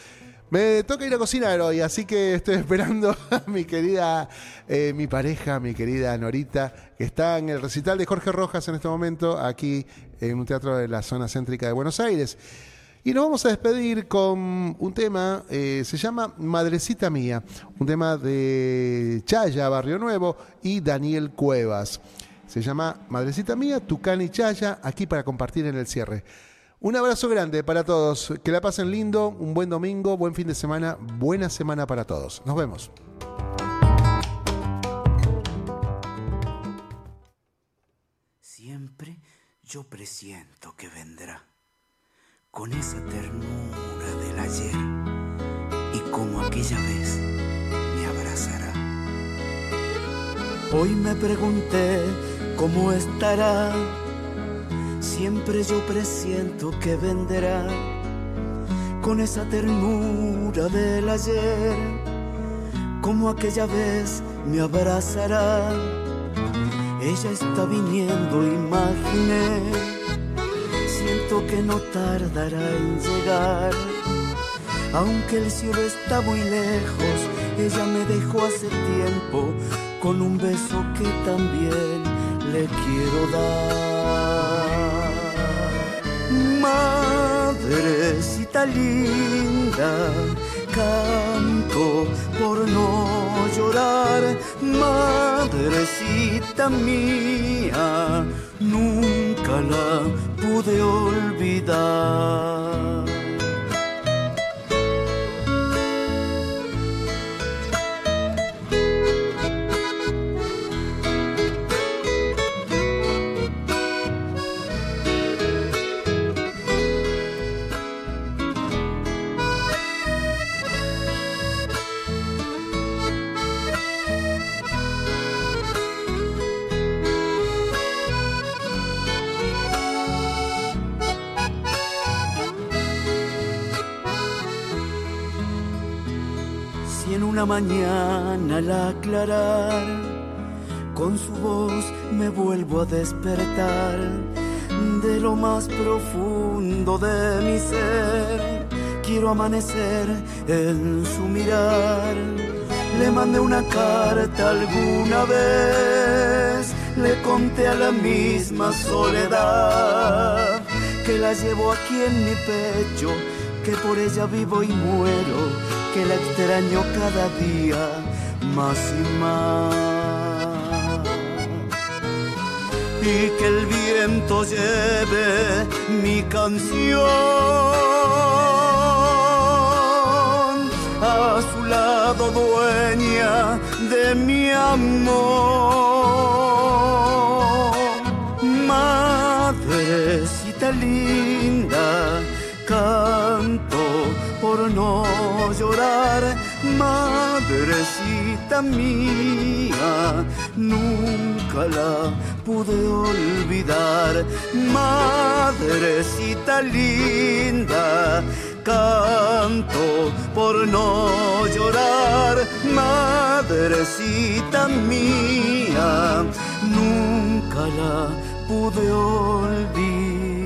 Me toca ir a cocinar hoy, así que estoy [laughs] esperando a mi querida, eh, mi pareja, mi querida Norita, que está en el recital de Jorge Rojas en este momento, aquí en un teatro de la zona céntrica de Buenos Aires. Y nos vamos a despedir con un tema, eh, se llama Madrecita Mía, un tema de Chaya, Barrio Nuevo, y Daniel Cuevas. Se llama Madrecita Mía, Tucán y Chaya, aquí para compartir en el cierre. Un abrazo grande para todos, que la pasen lindo, un buen domingo, buen fin de semana, buena semana para todos. Nos vemos. Siempre yo presiento que vendrá con esa ternura del ayer y como aquella vez me abrazará. Hoy me pregunté cómo estará. Siempre yo presiento que vendrá con esa ternura del ayer, como aquella vez me abrazará. Ella está viniendo, imaginé. Siento que no tardará en llegar. Aunque el cielo está muy lejos, ella me dejó hace tiempo con un beso que también le quiero dar. Madrecita linda, canto por no llorar. Madrecita mía, nunca la pude olvidar. Mañana al aclarar, con su voz me vuelvo a despertar de lo más profundo de mi ser. Quiero amanecer en su mirar. Le mandé una carta alguna vez, le conté a la misma soledad que la llevo aquí en mi pecho, que por ella vivo y muero, que la extraño cada día más y más. Y que el viento lleve mi canción a su lado dueña de mi amor. Por no llorar, madrecita mía, nunca la pude olvidar, madrecita linda, canto por no llorar, madrecita mía, nunca la pude olvidar.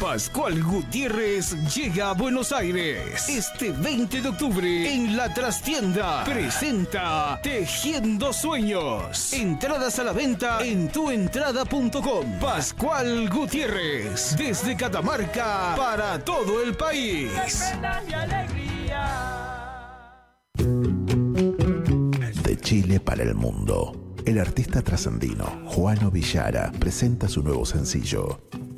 Pascual Gutiérrez llega a Buenos Aires este 20 de octubre en la trastienda. Presenta Tejiendo Sueños. Entradas a la venta en tuentrada.com. Pascual Gutiérrez desde Catamarca para todo el país. De Chile para el mundo. El artista trascendino Juano Villara presenta su nuevo sencillo,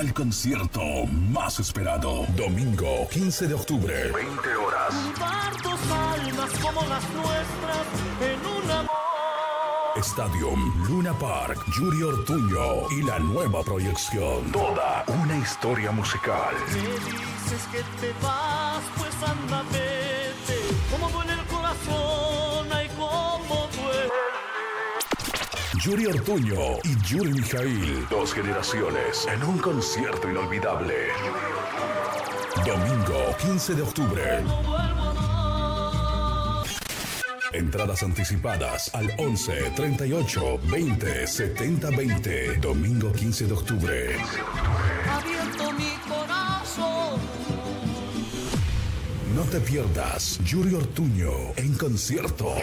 El concierto más esperado. Domingo 15 de octubre. 20 horas. Dos almas como las nuestras en un amor. Stadium Luna Park, Yuri Ortuño y la nueva proyección. Toda una historia musical. Me dices que te vas, pues anda, vete. Como duele el corazón, Yuri Ortuño y Yuri Mijail. Dos generaciones en un concierto inolvidable. Domingo 15 de octubre. Entradas anticipadas al 11 38 20 70 20. Domingo 15 de octubre. Abierto mi corazón. No te pierdas Yuri Ortuño en concierto.